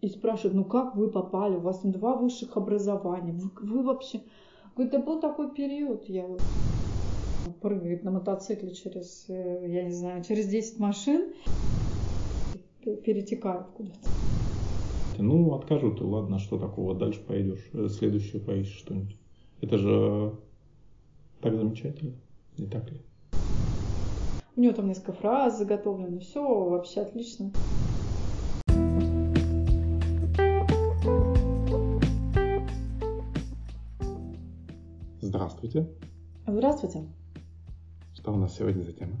и спрашивают, ну как вы попали, у вас два высших образования, вы, вы вообще... Говорит, да был такой период, я вот прыгает на мотоцикле через, э, я не знаю, через 10 машин, перетекают куда-то. Ну, откажу ты, ладно, что такого, дальше пойдешь, э, следующее поищешь что-нибудь. Это же так замечательно, не так ли? У него там несколько фраз заготовлены, все вообще отлично. Здравствуйте. Здравствуйте. Что у нас сегодня за тема?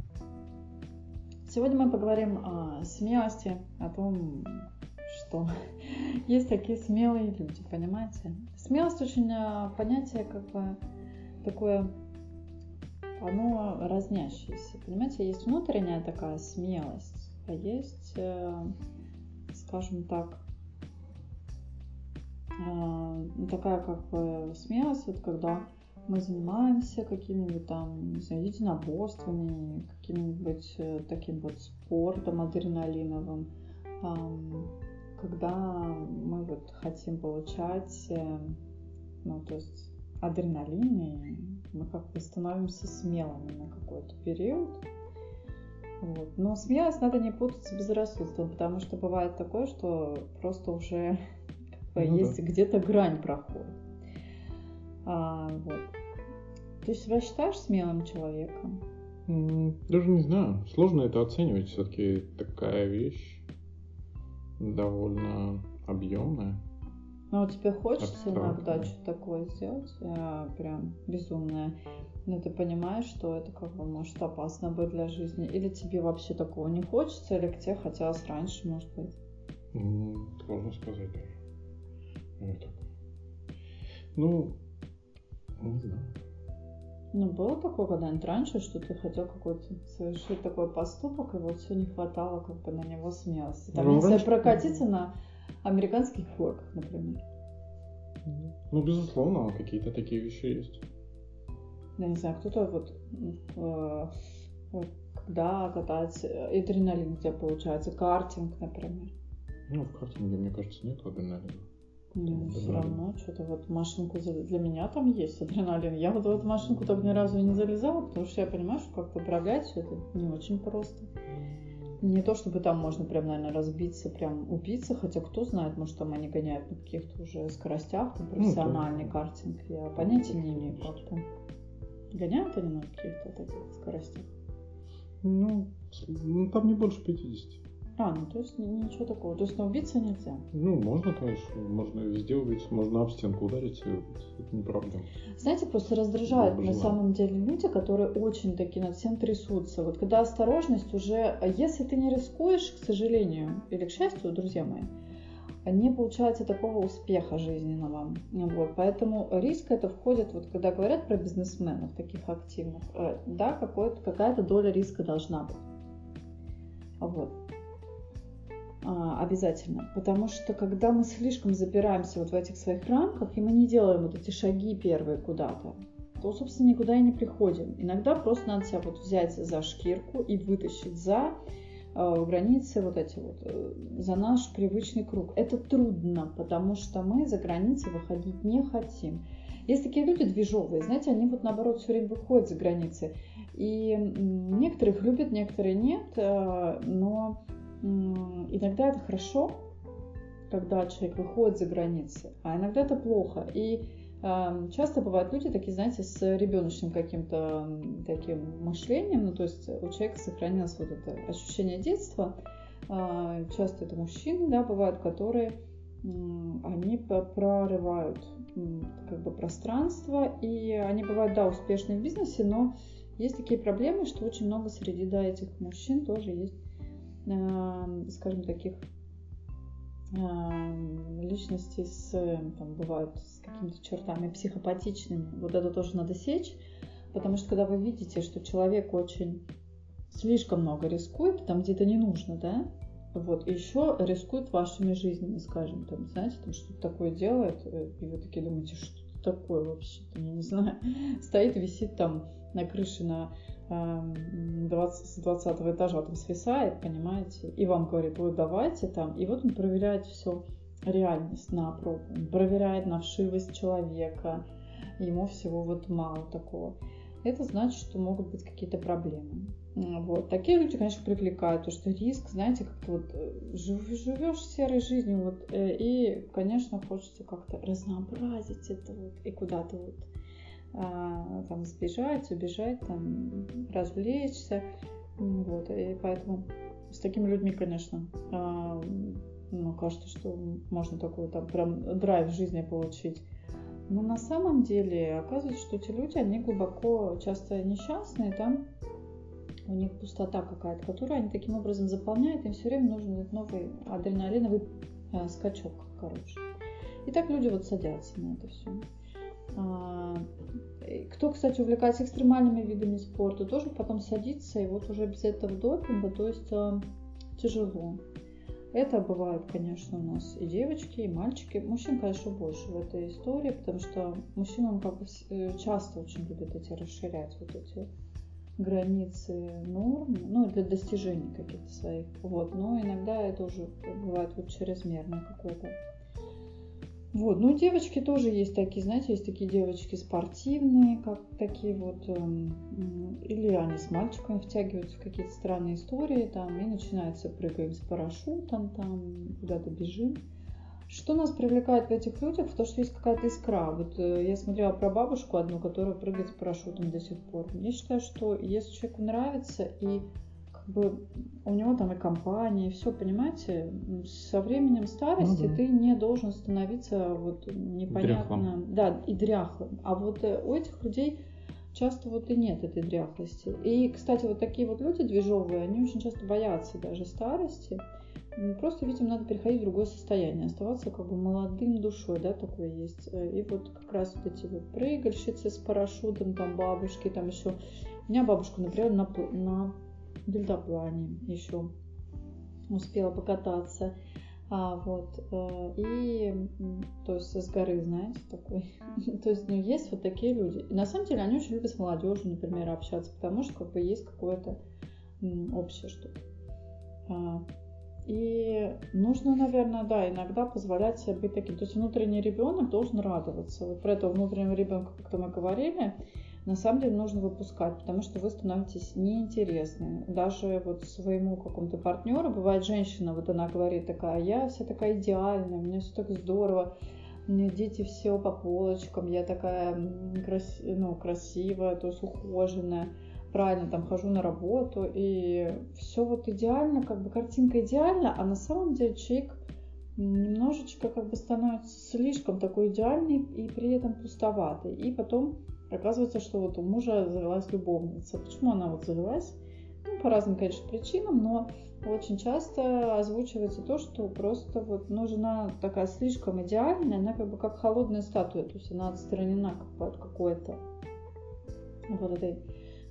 Сегодня мы поговорим о смелости, о том, что есть такие смелые люди, понимаете? Смелость очень а, понятие как бы такое, оно разнящееся. Понимаете, есть внутренняя такая смелость, а есть, э, скажем так, а, такая как бы смелость, вот когда мы занимаемся какими-нибудь там, не знаю, единоборствами, каким-нибудь э, таким вот спортом адреналиновым, когда мы вот хотим получать, э, ну, то есть адреналин, и мы как бы становимся смелыми на какой-то период. Вот. Но смелость надо не путать с безрассудством, потому что бывает такое, что просто уже как бы, ну, есть да. где-то грань проходит. А, вот. Ты себя считаешь смелым человеком? Даже не знаю. Сложно это оценивать. Все-таки такая вещь довольно объемная. Ну, а тебе хочется иногда что-то такое сделать, а, прям безумное, но ты понимаешь, что это как бы может опасно быть для жизни, или тебе вообще такого не хочется, или к тебе хотелось раньше, может быть? Сложно сказать даже. Вот так. Ну, не знаю. Ну, было такое когда-нибудь раньше, что ты хотел какой-то совершить такой поступок, и вот все не хватало как бы на него смелости. Там, ну, если раньше... прокатиться на американских горках, например. Ну, безусловно, какие-то такие вещи есть. Я не знаю, кто-то вот э, когда катается адреналин, где получается картинг, например. Ну, в картинге, мне кажется, нет адреналина. Ну, все равно, что-то вот машинку для меня там есть адреналин. Я вот в эту машинку только ни разу не залезала, потому что я понимаю, что как-то все это не очень просто. Не то, чтобы там можно прям, наверное, разбиться, прям убиться, хотя кто знает, может, там они гоняют на каких-то уже скоростях, там профессиональный ну, картинг. Я понятия не имею, как там. Гоняют они на каких-то таких скоростях? Ну, ну, там не больше 50. А, ну то есть ничего такого. То есть на убийца нельзя? Ну, можно, конечно. Можно везде убить, можно об стенку ударить. Это не проблема. Знаете, просто раздражают на самом деле люди, которые очень таки над всем трясутся. Вот когда осторожность уже... Если ты не рискуешь, к сожалению, или к счастью, друзья мои, не получается такого успеха жизненного. Вот. Поэтому риск это входит, вот когда говорят про бизнесменов таких активных, э, да, какая-то доля риска должна быть. Вот. А, обязательно. Потому что когда мы слишком запираемся вот в этих своих рамках, и мы не делаем вот эти шаги первые куда-то, то, собственно, никуда и не приходим. Иногда просто надо себя вот взять за шкирку и вытащить за э, границы вот эти вот, э, за наш привычный круг. Это трудно, потому что мы за границы выходить не хотим. Есть такие люди движовые, знаете, они вот наоборот все время выходят за границы. И некоторых любят, некоторые нет, э, но иногда это хорошо, когда человек выходит за границы, а иногда это плохо. И э, часто бывают люди такие, знаете, с ребеночным каким-то таким мышлением, ну то есть у человека сохранилось вот это ощущение детства. Э, часто это мужчины, да, бывают, которые они прорывают как бы пространство, и они бывают, да, успешны в бизнесе, но есть такие проблемы, что очень много среди да, этих мужчин тоже есть скажем, таких личностей с, там, бывают с какими-то чертами психопатичными. Вот это тоже надо сечь, потому что когда вы видите, что человек очень слишком много рискует, там где-то не нужно, да, вот, и еще рискует вашими жизнями, скажем, там, знаете, там что-то такое делает, э, и вы такие думаете, что такое вообще, я не знаю, стоит, висит там на крыше на 20, с 20 этажа там свисает, понимаете, и вам говорит, вот давайте там, и вот он проверяет все реальность на пробу, проверяет на вшивость человека, ему всего вот мало такого. Это значит, что могут быть какие-то проблемы. Вот. Такие люди, конечно, привлекают, потому что риск, знаете, как-то вот э, живешь серой жизнью, вот, э, и, конечно, хочется как-то разнообразить это вот, и куда-то вот а, там сбежать, убежать, там развлечься, вот, и поэтому с такими людьми, конечно, а, ну, кажется, что можно такой там прям драйв жизни получить. Но на самом деле оказывается, что эти люди, они глубоко часто несчастные, там у них пустота какая-то, которую они таким образом заполняют, им все время нужен новый адреналиновый э, скачок, короче. И так люди вот садятся на это все. А, кто, кстати, увлекается экстремальными видами спорта, тоже потом садится, и вот уже без этого допинга, то есть э, тяжело. Это бывают, конечно, у нас и девочки, и мальчики. Мужчин, конечно, больше в этой истории, потому что мужчины, он как бы э, часто очень любят эти расширять вот эти границы норм, ну, для достижений каких-то своих. Вот, но иногда это уже бывает вот чрезмерно какое-то. Вот, ну девочки тоже есть такие, знаете, есть такие девочки спортивные, как такие вот, эм, или они с мальчиками втягиваются в какие-то странные истории, там, и начинается прыгаем с парашютом, там, куда-то бежим. Что нас привлекает в этих людях? В то, что есть какая-то искра. Вот э, я смотрела про бабушку одну, которая прыгает с парашютом до сих пор. Я считаю, что если человеку нравится и бы у него там и компания, и все, понимаете, со временем старости ну, да. ты не должен становиться вот непонятно, дряхлым. да, и дряхлым. А вот э, у этих людей часто вот и нет этой дряхлости. И, кстати, вот такие вот люди движовые, они очень часто боятся даже старости. Просто, видимо, надо переходить в другое состояние, оставаться как бы молодым душой, да, такое есть. Э, и вот как раз вот эти вот прыгальщицы с парашютом, там бабушки, там еще. У меня бабушка, например, на, на дельтаплане еще успела покататься. А, вот, э, и, то есть, с горы, знаете, такой. то есть, ну, есть вот такие люди. И на самом деле они очень любят с молодежью, например, общаться, потому что, как бы, есть какое-то общее что-то. А, и нужно, наверное, да, иногда позволять себе быть таким. То есть внутренний ребенок должен радоваться. Вот про этого внутреннего ребенка, как-то мы говорили, на самом деле нужно выпускать, потому что вы становитесь неинтересны. Даже вот своему какому-то партнеру, бывает женщина, вот она говорит такая, я вся такая идеальная, у меня все так здорово, у меня дети все по полочкам, я такая крас... ну, красивая, то есть ухоженная правильно там хожу на работу, и все вот идеально, как бы картинка идеальна, а на самом деле человек немножечко как бы становится слишком такой идеальный и при этом пустоватый. И потом оказывается, что вот у мужа завелась любовница. Почему она вот завелась? Ну, по разным, конечно, причинам, но очень часто озвучивается то, что просто вот ну, жена такая слишком идеальная, она как бы как холодная статуя, то есть она отстранена как бы от какой-то вот этой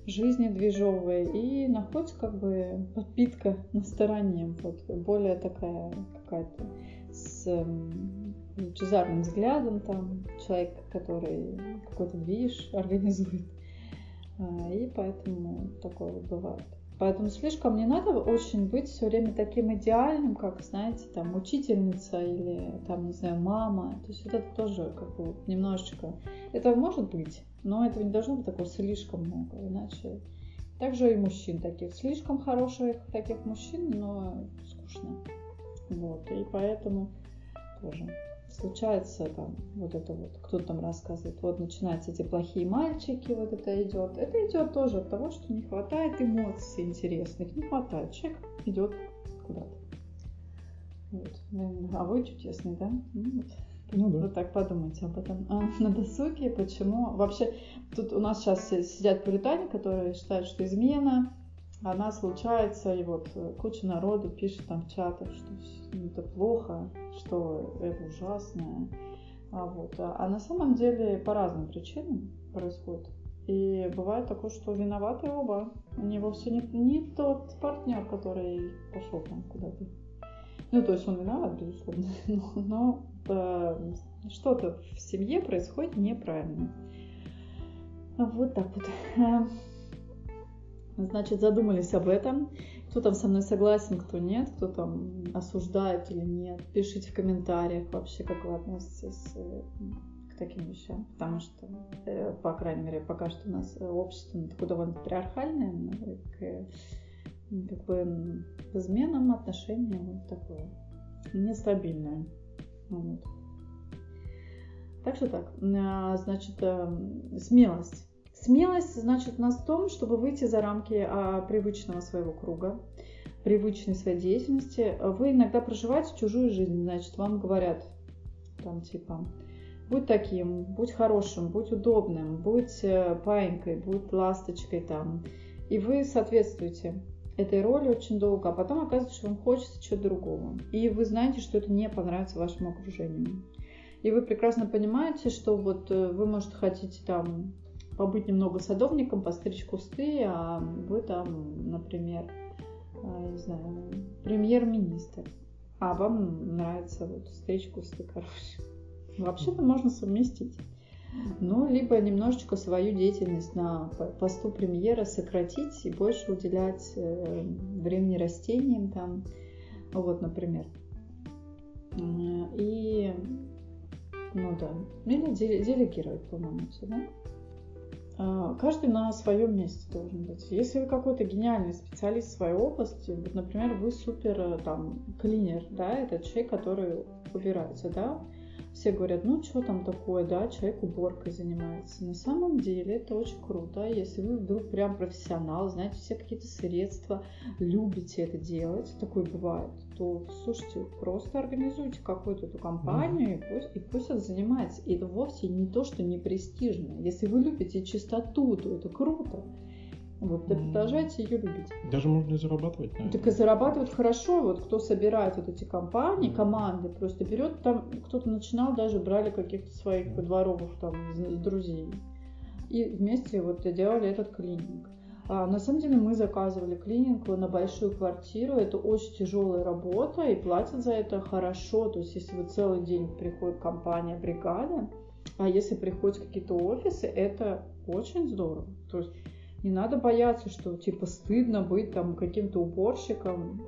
жизни движовой и находится как бы подпитка на стороне, вот, более такая какая-то с лучезарным взглядом, там человек, который какой-то движ организует. А, и поэтому такое вот бывает. Поэтому слишком не надо очень быть все время таким идеальным, как, знаете, там, учительница или, там, не знаю, мама. То есть вот это тоже как бы немножечко... Это может быть, но этого не должно быть такого слишком много, иначе... Также и мужчин таких. Слишком хороших таких мужчин, но скучно. Вот, и поэтому тоже случается там вот это вот, кто-то там рассказывает, вот начинаются эти плохие мальчики, вот это идет. Это идет тоже от того, что не хватает эмоций интересных, не хватает. Человек идет куда-то. Вот. А вы чудесный, да? Ну, вот. Ну, да. Вот так подумайте об этом. А, на досуге, почему? Вообще, тут у нас сейчас сидят пуритане, которые считают, что измена, она случается, и вот куча народу пишет там в чатах, что это плохо, что это ужасно. А, вот. а на самом деле по разным причинам происходит. И бывает такое, что виноваты оба. У него все не, не тот партнер, который пошел там куда-то. Ну, то есть он виноват, безусловно, но, э, что-то в семье происходит неправильно. Вот так вот. Значит, задумались об этом. Кто там со мной согласен, кто нет, кто там осуждает или нет. Пишите в комментариях вообще, как вы относитесь э, к таким вещам. Потому что, э, по крайней мере, пока что у нас общество такое довольно патриархальное, к как бы изменам отношения вот такое нестабильное. Вот. Так что так, значит, смелость Смелость значит у нас в том, чтобы выйти за рамки а, привычного своего круга, привычной своей деятельности. Вы иногда проживаете чужую жизнь, значит, вам говорят там типа будь таким, будь хорошим, будь удобным, будь э, паинькой, будь ласточкой там. И вы соответствуете этой роли очень долго, а потом оказывается, что вам хочется чего-то другого. И вы знаете, что это не понравится вашему окружению. И вы прекрасно понимаете, что вот э, вы, может, хотите там побыть немного садовником, постричь кусты, а вы там, например, э, не знаю, премьер-министр, а вам нравится вот стричь кусты, короче. Вообще-то можно совместить. Ну, либо немножечко свою деятельность на посту премьера сократить и больше уделять э, времени растениям там, вот, например. И, ну да, или делегировать полномочия, да? А, каждый на своем месте должен быть. Если вы какой-то гениальный специалист в своей области, вот, например, вы супер э, там клинер, да, это человек, который убирается, да, все говорят, ну что там такое, да, человек уборкой занимается. На самом деле это очень круто, если вы вдруг прям профессионал, знаете все какие-то средства, любите это делать, такое бывает, то, слушайте, просто организуйте какую-то эту компанию, mm-hmm. и, пусть, и пусть это занимается. И это вовсе не то, что не престижно. Если вы любите чистоту, то это круто. Вот, да продолжайте ее любить. Даже можно и зарабатывать. Наверное. Так и зарабатывать хорошо. Вот кто собирает вот эти компании, команды, просто берет там, кто-то начинал, даже брали каких-то своих дворовых там друзей. И вместе вот делали этот клининг. А, на самом деле мы заказывали клининг на большую квартиру. Это очень тяжелая работа и платят за это хорошо. То есть если вы целый день приходит компания, бригада, а если приходят какие-то офисы, это очень здорово. То есть не надо бояться, что типа стыдно быть там каким-то уборщиком.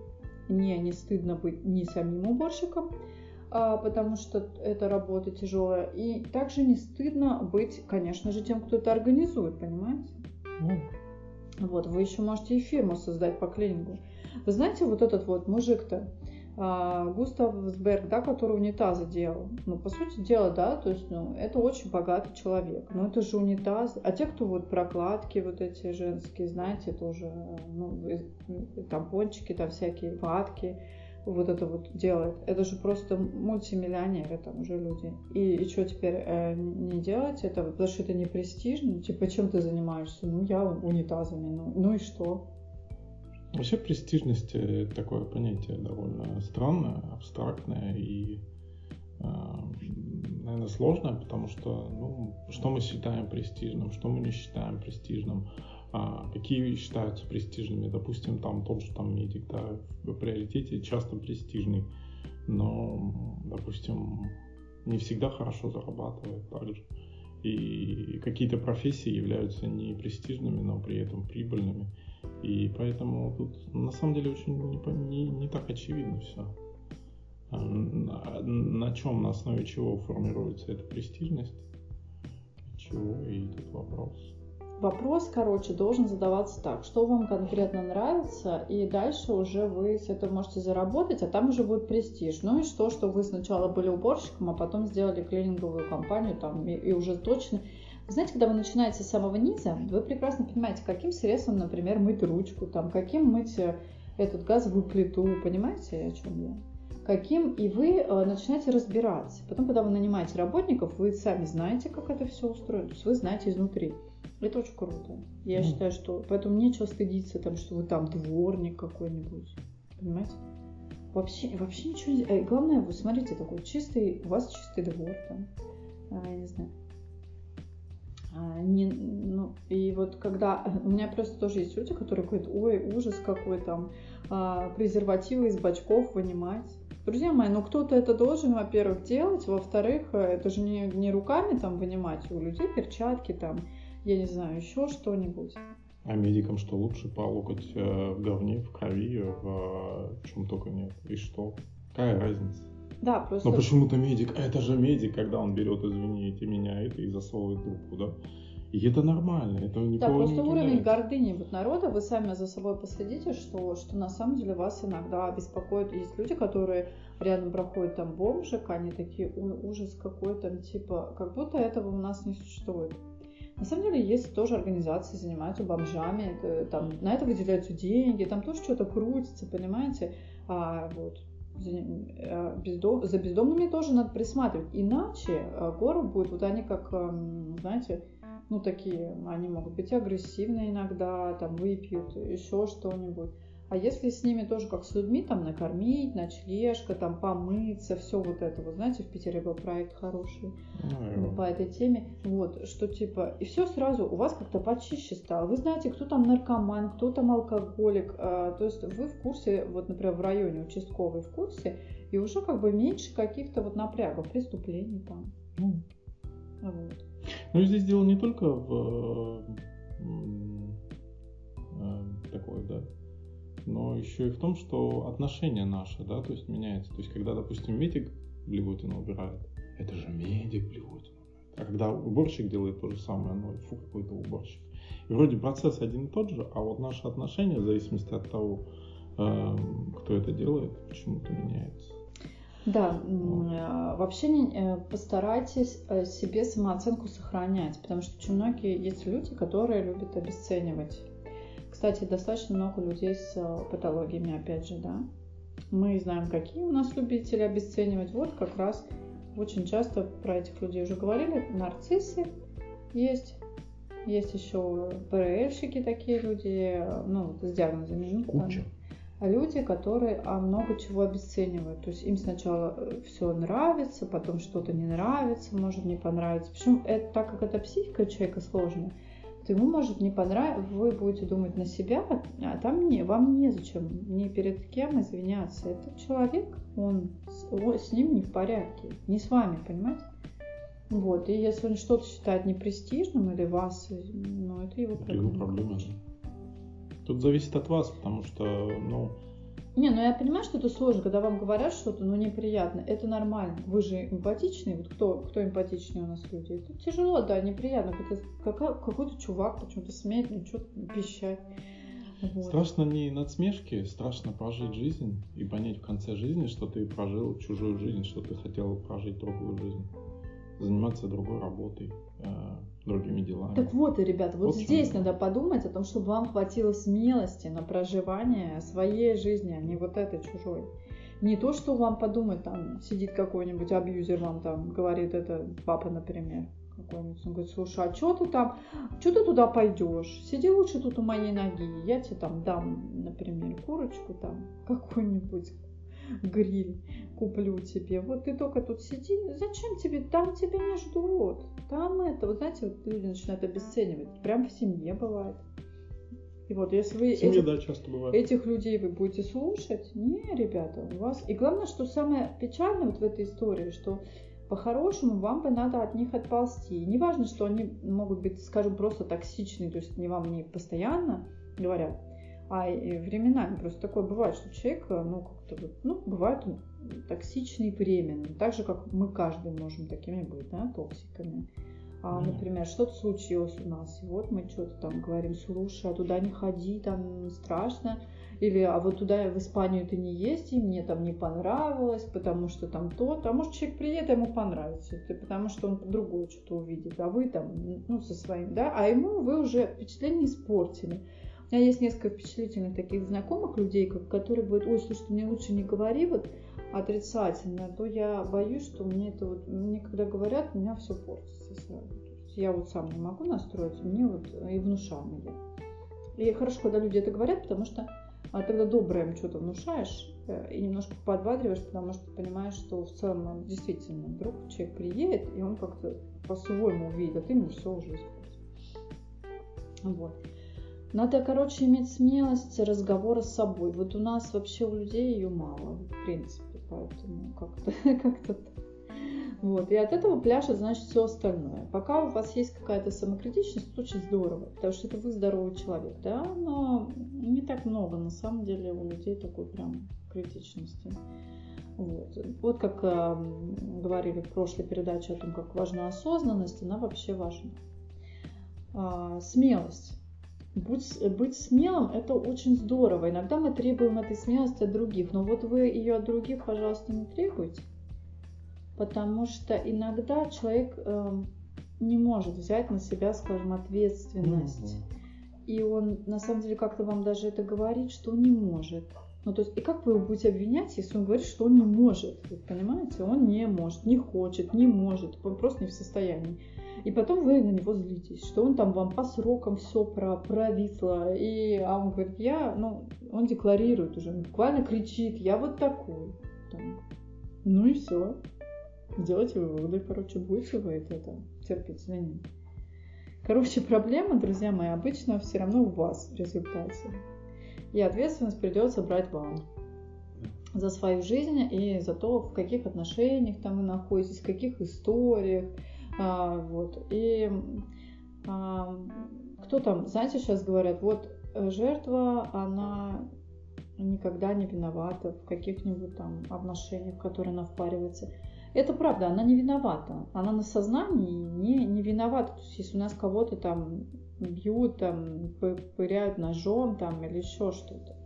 Не, не стыдно быть не самим уборщиком, а, потому что это работа тяжелая. И также не стыдно быть, конечно же, тем, кто это организует, понимаете? Mm. Вот, вы еще можете и фирму создать по клинингу. Вы знаете, вот этот вот мужик-то, Густав Сберг, да, который унитазы делал. Ну, по сути дела, да, то есть, ну, это очень богатый человек. Но это же унитаз. А те, кто вот прокладки вот эти женские, знаете, тоже, ну, тампончики, там всякие ватки, вот это вот делает. Это же просто мультимиллионеры там уже люди. И, и что теперь э, не делать это? Потому что это не престижно. Типа, чем ты занимаешься? Ну, я унитазами. Ну, ну и что? Вообще престижность э, такое понятие довольно странное, абстрактное и, э, наверное, сложное, потому что, ну, что мы считаем престижным, что мы не считаем престижным, а какие считаются престижными. Допустим, там тот же там медик, да, в приоритете часто престижный, но, допустим, не всегда хорошо зарабатывает также. И какие-то профессии являются не престижными, но при этом прибыльными. И поэтому тут на самом деле очень не, не, не так очевидно все. А, на, на чем, на основе чего формируется эта престижность, чего и тут вопрос. Вопрос, короче, должен задаваться так, что вам конкретно нравится, и дальше уже вы с этого можете заработать, а там уже будет престиж. Ну и что, что вы сначала были уборщиком, а потом сделали клининговую компанию там, и, и уже точно знаете, когда вы начинаете с самого низа, вы прекрасно понимаете, каким средством, например, мыть ручку, там, каким мыть э, этот газовую плиту, понимаете, о чем я? Каким, и вы э, начинаете разбираться. Потом, когда вы нанимаете работников, вы сами знаете, как это все устроено, то есть вы знаете изнутри. Это очень круто. Я mm. считаю, что поэтому нечего стыдиться, там, что вы там дворник какой-нибудь. Понимаете? Вообще, вообще ничего не... Э, главное, вы смотрите, такой чистый, у вас чистый двор там. А, я не знаю не, ну, и вот когда... У меня просто тоже есть люди, которые говорят, ой, ужас какой там, а, презервативы из бачков вынимать. Друзья мои, ну кто-то это должен, во-первых, делать, во-вторых, э, это же не, не руками там вынимать, у людей перчатки там, я не знаю, еще что-нибудь. А медикам что лучше по локоть э, в говне, в крови, в чем только нет? И что? Какая разница? Да, просто... Но почему-то медик, а это же медик, когда он берет, извините меня, это и засовывает трубку, да? И это нормально, это никого Да, просто не уровень удивляет. гордыни вот народа, вы сами за собой последите, что, что на самом деле вас иногда беспокоит. Есть люди, которые рядом проходят там бомжик, они такие, ой, ужас какой там, типа, как будто этого у нас не существует. На самом деле есть тоже организации, занимаются бомжами, это, там на это выделяются деньги, там тоже что-то крутится, понимаете? А вот за, э, бездом, за бездомными тоже надо присматривать. Иначе э, город будет, вот они как, эм, знаете, ну, такие, они могут быть агрессивны иногда, там, выпьют, еще что-нибудь. А если с ними тоже как с людьми, там, накормить, ночлежка, там, помыться, все вот это, вот знаете, в Питере был проект хороший Ну, по этой теме, вот, что типа, и все сразу у вас как-то почище стало. Вы знаете, кто там наркоман, кто там алкоголик, а, то есть вы в курсе, вот, например, в районе участковый в курсе, и уже как бы меньше каких-то вот напрягов, преступлений там. ну, Вот. Ну и здесь дело не только в м, э, такое, да, но еще и в том, что отношение наше, да, то есть меняется. То есть когда, допустим, медик блевотину убирает, это же медик блевотину убирает. А когда уборщик делает то же самое, ну фу, какой-то уборщик. И вроде процесс один и тот же, а вот наше отношение, в зависимости от того, э, кто это делает, почему-то меняется. Да, м, э, вообще не- э, постарайтесь э, себе самооценку сохранять, потому что очень многие есть люди, которые любят обесценивать. Кстати, достаточно много людей с э, патологиями, опять же, да. Мы знаем, какие у нас любители обесценивать. Вот как раз очень часто про этих людей уже говорили. Нарциссы есть. Есть еще ПРЛьщики такие люди, э, ну, с диагнозами. ну, там, Куча. а люди, которые а, много чего обесценивают. То есть им сначала все нравится, потом что-то не нравится, может не понравится. Причем это, так как это психика человека сложная, то ему может не понравиться, вы будете думать на себя, а там не, вам незачем ни перед кем извиняться. Это человек, он, с- о- с ним не в порядке, не с вами, понимаете? Вот, и если он что-то считает непрестижным или вас, ну, это его Это его проблема. проблема. Тут зависит от вас, потому что, ну, Не, ну я понимаю, что это сложно, когда вам говорят что-то, ну неприятно. Это нормально. Вы же эмпатичный. Вот кто, кто эмпатичнее у нас люди? Это тяжело, да, неприятно. Какой-то чувак почему-то смеет, ну что пищать. Вот. Страшно не надсмешки, страшно прожить жизнь и понять в конце жизни, что ты прожил чужую жизнь, что ты хотел прожить другую жизнь, заниматься другой работой, э, другими делами. Так вот, и, ребята, вот общем, здесь надо подумать о том, чтобы вам хватило смелости на проживание своей жизни, а не вот этой чужой. Не то, что вам подумать, там сидит какой-нибудь абьюзер, вам там говорит, это папа, например, какой-нибудь, он говорит, слушай, а что ты там, что ты туда пойдешь? Сиди лучше тут у моей ноги, я тебе там дам, например, курочку там, какой-нибудь гриль куплю тебе. Вот ты только тут сиди, зачем тебе, там тебя не ждут. Там это, вот знаете, вот люди начинают обесценивать. Прям в семье бывает. И вот если вы семье, этих, да, часто бывает. этих людей вы будете слушать, не, ребята, у вас... И главное, что самое печальное вот в этой истории, что по-хорошему вам бы надо от них отползти. И неважно, что они могут быть, скажем, просто токсичные, то есть не вам не постоянно говорят, а временами. Просто такое бывает, что человек, ну, как-то вот, ну, бывает он токсичный временно, так же, как мы каждый можем такими быть, да, токсиками. А, например, что-то случилось у нас, и вот мы что-то там говорим, слушай, а туда не ходи, там страшно, или а вот туда в Испанию ты не езди, мне там не понравилось, потому что там то, а может человек приедет, а ему понравится, это потому что он другое что-то увидит, а вы там, ну, со своим, да, а ему вы уже впечатление испортили. У меня есть несколько впечатлительных таких знакомых людей, которые говорят, ой, слушай, мне лучше не говори вот отрицательно, а то я боюсь, что мне это вот, мне когда говорят, у меня все портится сразу. Я вот сам не могу настроиться, мне вот и внушаем. И хорошо, когда люди это говорят, потому что а тогда доброе им что-то внушаешь э, и немножко подбадриваешь, потому что понимаешь, что в целом он действительно вдруг человек приедет, и он как-то по-своему увидит, а ты ему все уже испортил. Вот. Надо, короче, иметь смелость разговора с собой. Вот у нас вообще у людей ее мало, в принципе, поэтому как-то как. Вот. И от этого пляшет, значит, все остальное. Пока у вас есть какая-то самокритичность, очень здорово, потому что это вы здоровый человек, да, но не так много, на самом деле, у людей такой прям критичности. Вот, вот как э, говорили в прошлой передаче о том, как важна осознанность, она вообще важна. А, смелость. Будь, быть смелым – это очень здорово. Иногда мы требуем этой смелости от других, но вот вы ее от других, пожалуйста, не требуйте, потому что иногда человек э, не может взять на себя, скажем, ответственность. Mm-hmm. И он на самом деле как-то вам даже это говорит, что не может. Ну, то есть, и как вы его будете обвинять, если он говорит, что он не может? Вы понимаете? Он не может, не хочет, не может, он просто не в состоянии. И потом вы на него злитесь, что он там вам по срокам все про провисло. И, а он говорит, я, ну, он декларирует уже, буквально кричит, я вот такой. Там. Ну и все. Делайте выводы, короче, будете вы это, это терпеть или нет. Короче, проблема, друзья мои, обычно все равно у вас в результате. И ответственность придется брать вам за свою жизнь и за то, в каких отношениях там вы находитесь, в каких историях. А, вот. И а, кто там, знаете, сейчас говорят, вот жертва, она никогда не виновата в каких-нибудь там отношениях, в которые она впаривается. Это правда, она не виновата. Она на сознании не, не виновата. То есть, если у нас кого-то там бьют, там, пыряют ножом там, или еще что-то.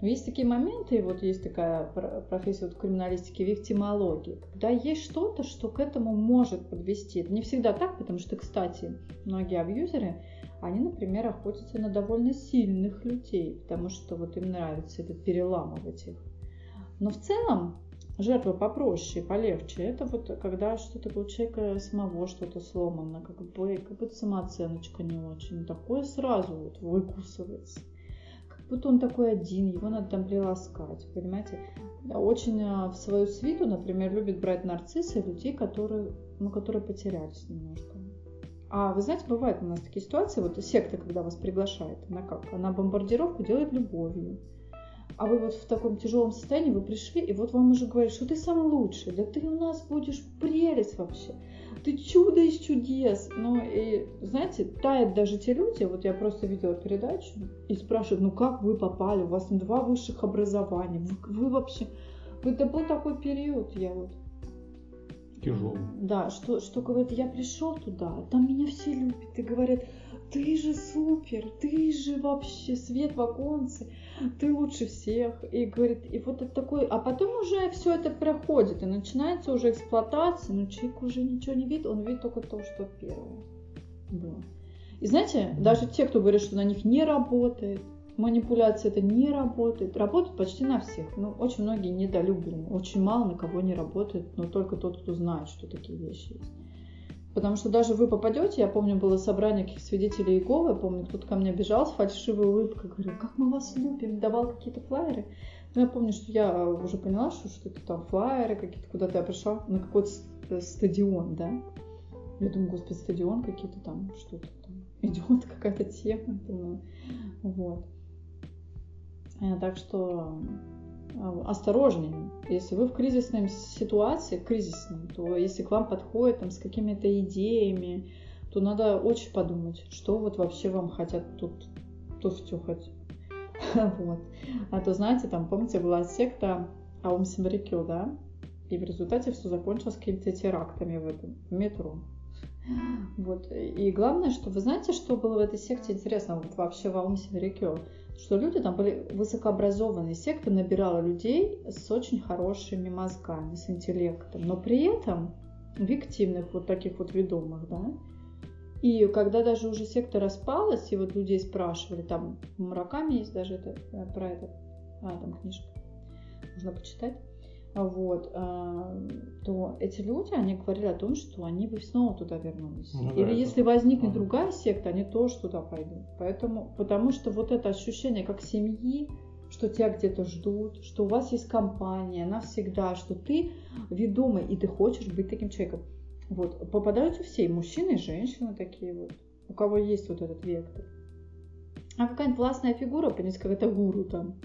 Но есть такие моменты, вот есть такая профессия вот, криминалистики, виктимологии, когда есть что-то, что к этому может подвести. Это не всегда так, потому что, кстати, многие абьюзеры, они, например, охотятся на довольно сильных людей, потому что вот им нравится это переламывать их. Но в целом жертва попроще, полегче. Это вот когда что-то у человека самого что-то сломано, как бы, как будто самооценочка не очень. Такое сразу вот выкусывается. Как будто он такой один, его надо там приласкать, понимаете? Очень а, в свою свиту, например, любит брать нарциссы людей, которые, ну, которые потерялись немножко. А вы знаете, бывают у нас такие ситуации, вот секта, когда вас приглашает, она как? Она бомбардировку делает любовью а вы вот в таком тяжелом состоянии, вы пришли, и вот вам уже говорят, что ты самый лучший, да ты у нас будешь прелесть вообще, ты чудо из чудес. Ну и, знаете, тают даже те люди, вот я просто видела передачу, и спрашивают, ну как вы попали, у вас два высших образования, вы, вы вообще... Это был такой период, я вот тяжелый. Да, что, что говорит, я пришел туда, там меня все любят и говорят, ты же супер, ты же вообще свет в оконце, ты лучше всех. И говорит, и вот это такой, а потом уже все это проходит, и начинается уже эксплуатация, но человек уже ничего не видит, он видит только то, что первое было. И знаете, даже те, кто говорит, что на них не работает, манипуляция это не работает, работает почти на всех. Ну, очень многие недолюблены, очень мало на кого не работает, но только тот, кто знает, что такие вещи есть. Потому что даже вы попадете, я помню, было собрание каких свидетелей Иеговы, я помню, кто-то ко мне бежал с фальшивой улыбкой, говорил, как мы вас любим, давал какие-то флайеры. Но я помню, что я уже поняла, что что-то там флайеры какие-то, куда-то я пришла на какой-то э, стадион, да. Я думаю, господи, стадион какие-то там, что-то там идет, какая-то тема, думаю, вот. Э, так что осторожнее. Если вы в кризисной ситуации, кризисной, то если к вам подходят там, с какими-то идеями, то надо очень подумать, что вот вообще вам хотят тут, тут втюхать. вот. А то, знаете, там, помните, была секта Аум Симрикю, да? И в результате все закончилось какими-то терактами в этом в метро. Вот. И главное, что вы знаете, что было в этой секте интересно, вот вообще в Аум Симрикю? Что люди там были высокообразованные. Секта набирала людей с очень хорошими мозгами, с интеллектом, но при этом виктивных вот таких вот ведомых, да. И когда даже уже секта распалась, и вот людей спрашивали, там в Мураками есть даже это, э, про это, а, там книжка, можно почитать, вот, то эти люди, они говорили о том, что они бы снова туда вернулись. Ну, Или да, если это... возникнет ага. другая секта, они тоже туда пойдут. Поэтому, потому что вот это ощущение как семьи, что тебя где-то ждут, что у вас есть компания навсегда, что ты ведомый и ты хочешь быть таким человеком. Вот, попадаются все, и мужчины, и женщины такие вот, у кого есть вот этот вектор. А какая-нибудь властная фигура, понять, как это гуру там,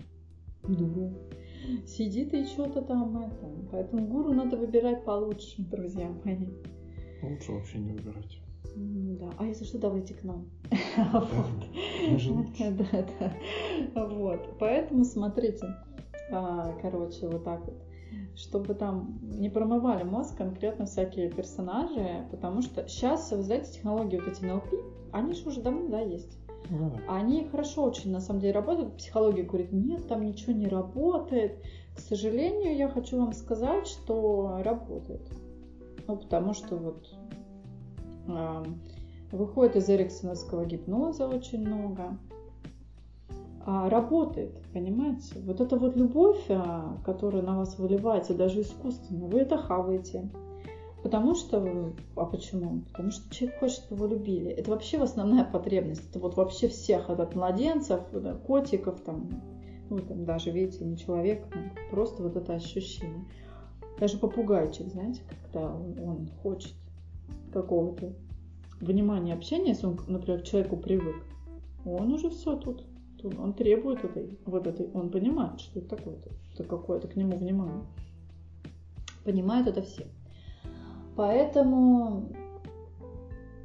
дуру сидит и что-то там это. Поэтому гуру надо выбирать получше, друзья мои. Лучше вообще не выбирать. Да, а если что, давайте к нам. Же лучше. Да, да. Вот. Поэтому смотрите, а, короче, вот так вот чтобы там не промывали мозг конкретно всякие персонажи, потому что сейчас, вы знаете, технологии вот эти NLP, они же уже давно, да, есть. Да. Они хорошо очень, на самом деле, работают. Психология говорит, нет, там ничего не работает. К сожалению, я хочу вам сказать, что работает. Ну, потому что вот э, выходит из эриксоновского гипноза очень много. А, работает, понимаете? Вот эта вот любовь, а, которая на вас выливается, даже искусственно, вы это хаваете. Потому что, а почему? Потому что человек хочет, чтобы его любили. Это вообще основная потребность. Это вот вообще всех, от младенцев, да, котиков, там, ну, там даже, видите, не человек, ну, просто вот это ощущение. Даже попугайчик, знаете, когда он, он хочет какого-то внимания, общения, если он, например, к человеку привык, он уже все тут он требует этой, вот этой, он понимает, что это такое, это какое-то к нему внимание. Понимают это все. Поэтому,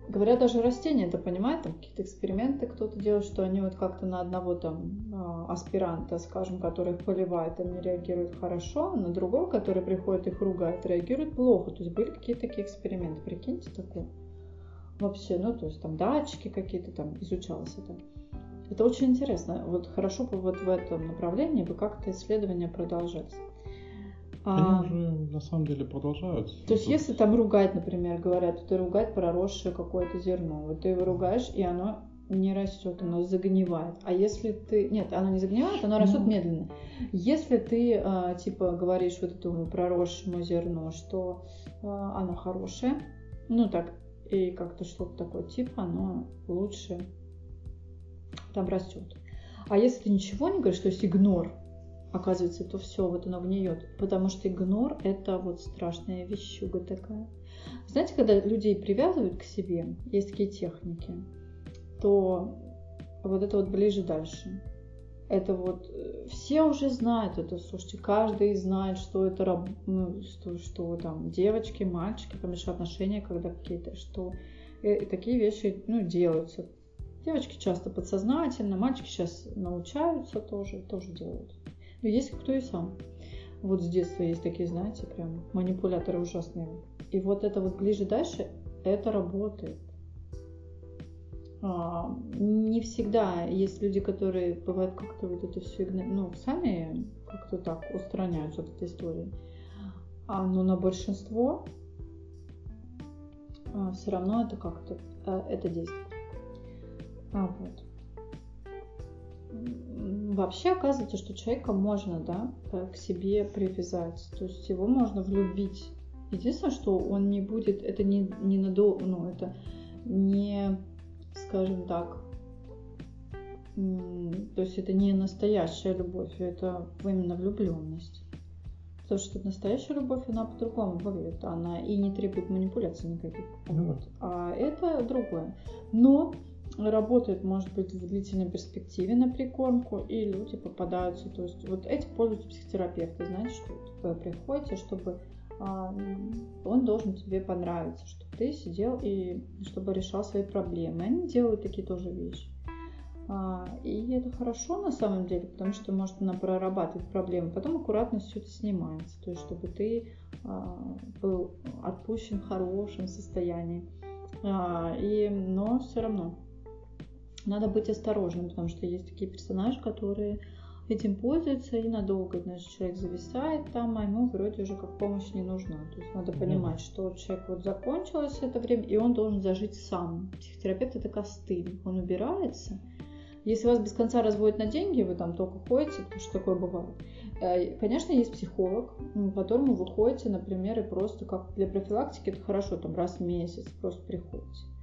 говорят, даже растения это понимают, там какие-то эксперименты кто-то делает, что они вот как-то на одного там а, аспиранта, скажем, который их поливает, они реагируют хорошо, а на другого, который приходит их ругает, реагирует плохо. То есть были какие-то такие эксперименты, прикиньте такое. Вообще, ну, то есть там датчики какие-то там изучалось это. Это очень интересно. Вот хорошо бы вот в этом направлении бы как-то исследования продолжать. Они а, уже на самом деле продолжаются. То есть, если там ругать, например, говорят, ты ругать проросшее какое-то зерно, вот ты его ругаешь, и оно не растет, оно загнивает. А если ты... Нет, оно не загнивает, оно растет ну... медленно. Если ты, а, типа, говоришь вот этому проросшему зерну, что а, оно хорошее, ну так, и как-то что-то такое, типа, оно лучше там растет. А если ты ничего не говоришь, то есть игнор, оказывается, то все, вот оно гниет. Потому что игнор – это вот страшная вещуга такая. Знаете, когда людей привязывают к себе, есть такие техники, то вот это вот ближе дальше. Это вот э, все уже знают это, слушайте, каждый знает, что это ну, что, что там девочки, мальчики, там еще отношения, когда какие-то, что э, такие вещи ну, делаются Девочки часто подсознательно, мальчики сейчас научаются тоже, тоже делают. Есть кто и сам. Вот с детства есть такие, знаете, прям манипуляторы ужасные. И вот это вот ближе дальше, это работает. А, не всегда есть люди, которые бывают как-то вот это все, ну, сами как-то так устраняются от этой истории. А, но на большинство а, все равно это как-то а, это действует. А, вот. Вообще оказывается, что человека можно, да, к себе привязать. То есть его можно влюбить. Единственное, что он не будет, это не, не надолго, ну, это не, скажем так, то есть это не настоящая любовь, это именно влюбленность. Потому что настоящая любовь, она по-другому выглядит. Она и не требует манипуляций никаких. Ну, вот. А это другое. Но работает, может быть, в длительной перспективе на прикормку, и люди попадаются, то есть вот этим пользуются психотерапевты, знаете, что вы приходите, чтобы а, он должен тебе понравиться, чтобы ты сидел и чтобы решал свои проблемы. Они делают такие тоже вещи. А, и это хорошо на самом деле, потому что может она прорабатывать проблемы, потом аккуратно все это снимается, то есть чтобы ты а, был отпущен в хорошем состоянии. И, но все равно надо быть осторожным, потому что есть такие персонажи, которые этим пользуются и надолго, значит, человек зависает там, а ему вроде уже как помощь не нужна. То есть надо понимать, что человек вот закончилось это время, и он должен зажить сам. Психотерапевт это костыль, он убирается. Если вас без конца разводят на деньги, вы там только ходите, потому что такое бывает. Э, конечно, есть психолог, к которому вы ходите, например, и просто как для профилактики это хорошо, там раз в месяц просто приходите.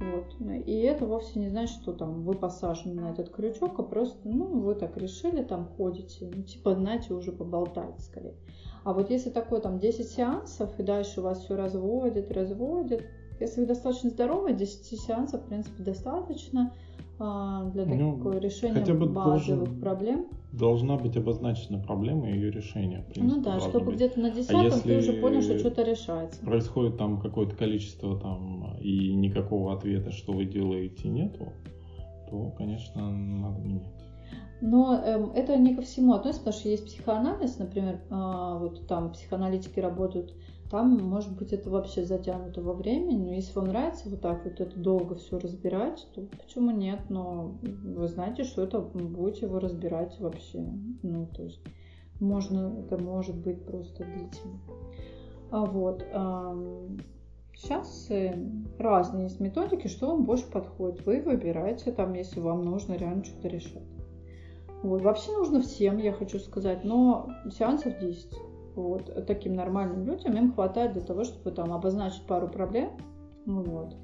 Вот. И это вовсе не значит, что там вы посажены на этот крючок, а просто, ну, вы так решили, там ходите, ну, типа, знаете, уже поболтать скорее. А вот если такое там 10 сеансов, и дальше вас все разводит, разводит, если вы достаточно здоровы, 10 сеансов, в принципе, достаточно, для ну, такого решения хотя бы базовых должен, проблем. Должна быть обозначена проблема и ее решение. В принципе, ну да, чтобы где-то на а десятом а ты уже понял, что что-то решается. Происходит там какое-то количество там и никакого ответа, что вы делаете, нету, то, конечно, надо менять. Но эм, это не ко всему относится, потому что есть психоанализ, например, э, вот там психоаналитики работают, там, может быть, это вообще затянуто во времени, но если вам нравится вот так вот это долго все разбирать, то почему нет? Но вы знаете, что это будете вы разбирать вообще. Ну, то есть можно, это может быть просто длительно. А вот. Сейчас э, разные есть методики, что вам больше подходит. Вы выбираете там, если вам нужно реально что-то решать. Вот. Вообще нужно всем, я хочу сказать, но сеансов 10. Вот. Таким нормальным людям им хватает для того, чтобы там обозначить пару проблем. Вот.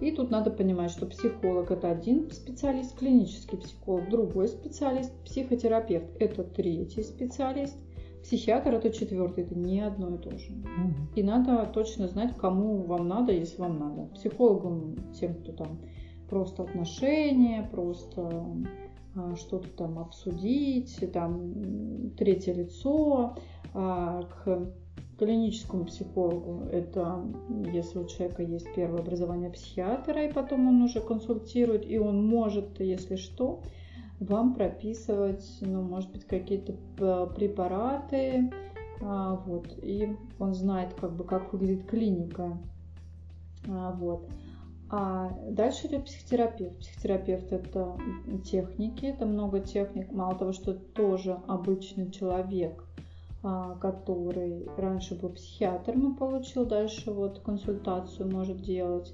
И тут надо понимать, что психолог это один специалист, клинический психолог, другой специалист, психотерапевт это третий специалист, психиатр это четвертый, это не одно и то же. Угу. И надо точно знать, кому вам надо, если вам надо. Психологам, тем, кто там просто отношения, просто а, что-то там обсудить, там третье лицо, к клиническому психологу. Это если у человека есть первое образование психиатра, и потом он уже консультирует, и он может, если что, вам прописывать, ну, может быть, какие-то препараты, а, вот, и он знает, как бы, как выглядит клиника, вот. А дальше идет психотерапевт. Психотерапевт это техники, это много техник. Мало того, что тоже обычный человек, а, который раньше был психиатром и получил дальше вот консультацию может делать.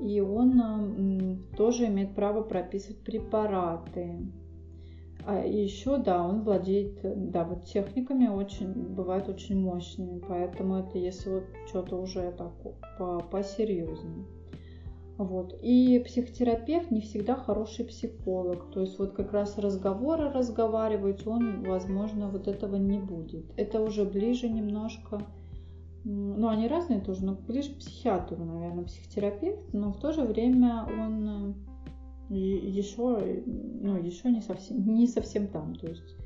И он тоже имеет право прописывать препараты. А еще, да, он владеет, да, вот техниками очень, бывают очень мощными, поэтому это если вот что-то уже так по, посерьезнее. Вот. И психотерапевт не всегда хороший психолог. То есть вот как раз разговоры разговаривать, он, возможно, вот этого не будет. Это уже ближе немножко, ну они разные тоже, но ближе к психиатру, наверное, психотерапевт, но в то же время он еще, ну, еще не совсем, не совсем там. То есть,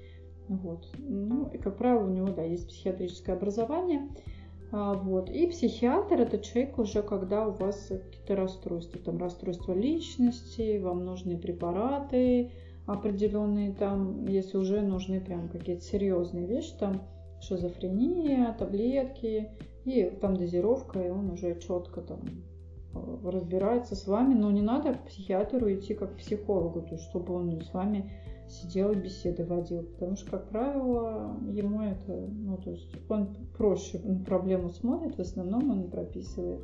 вот. Ну, и, как правило, у него, да, есть психиатрическое образование. А, вот. И психиатр это человек уже, когда у вас какие-то расстройства, там расстройства личности, вам нужны препараты определенные, там, если уже нужны прям какие-то серьезные вещи, там шизофрения, таблетки, и там дозировка, и он уже четко там э, разбирается с вами, но не надо к психиатру идти как к психологу, то есть чтобы он с вами сидел и беседы водил, потому что, как правило, ему это, ну, то есть он проще на проблему смотрит, в основном он прописывает.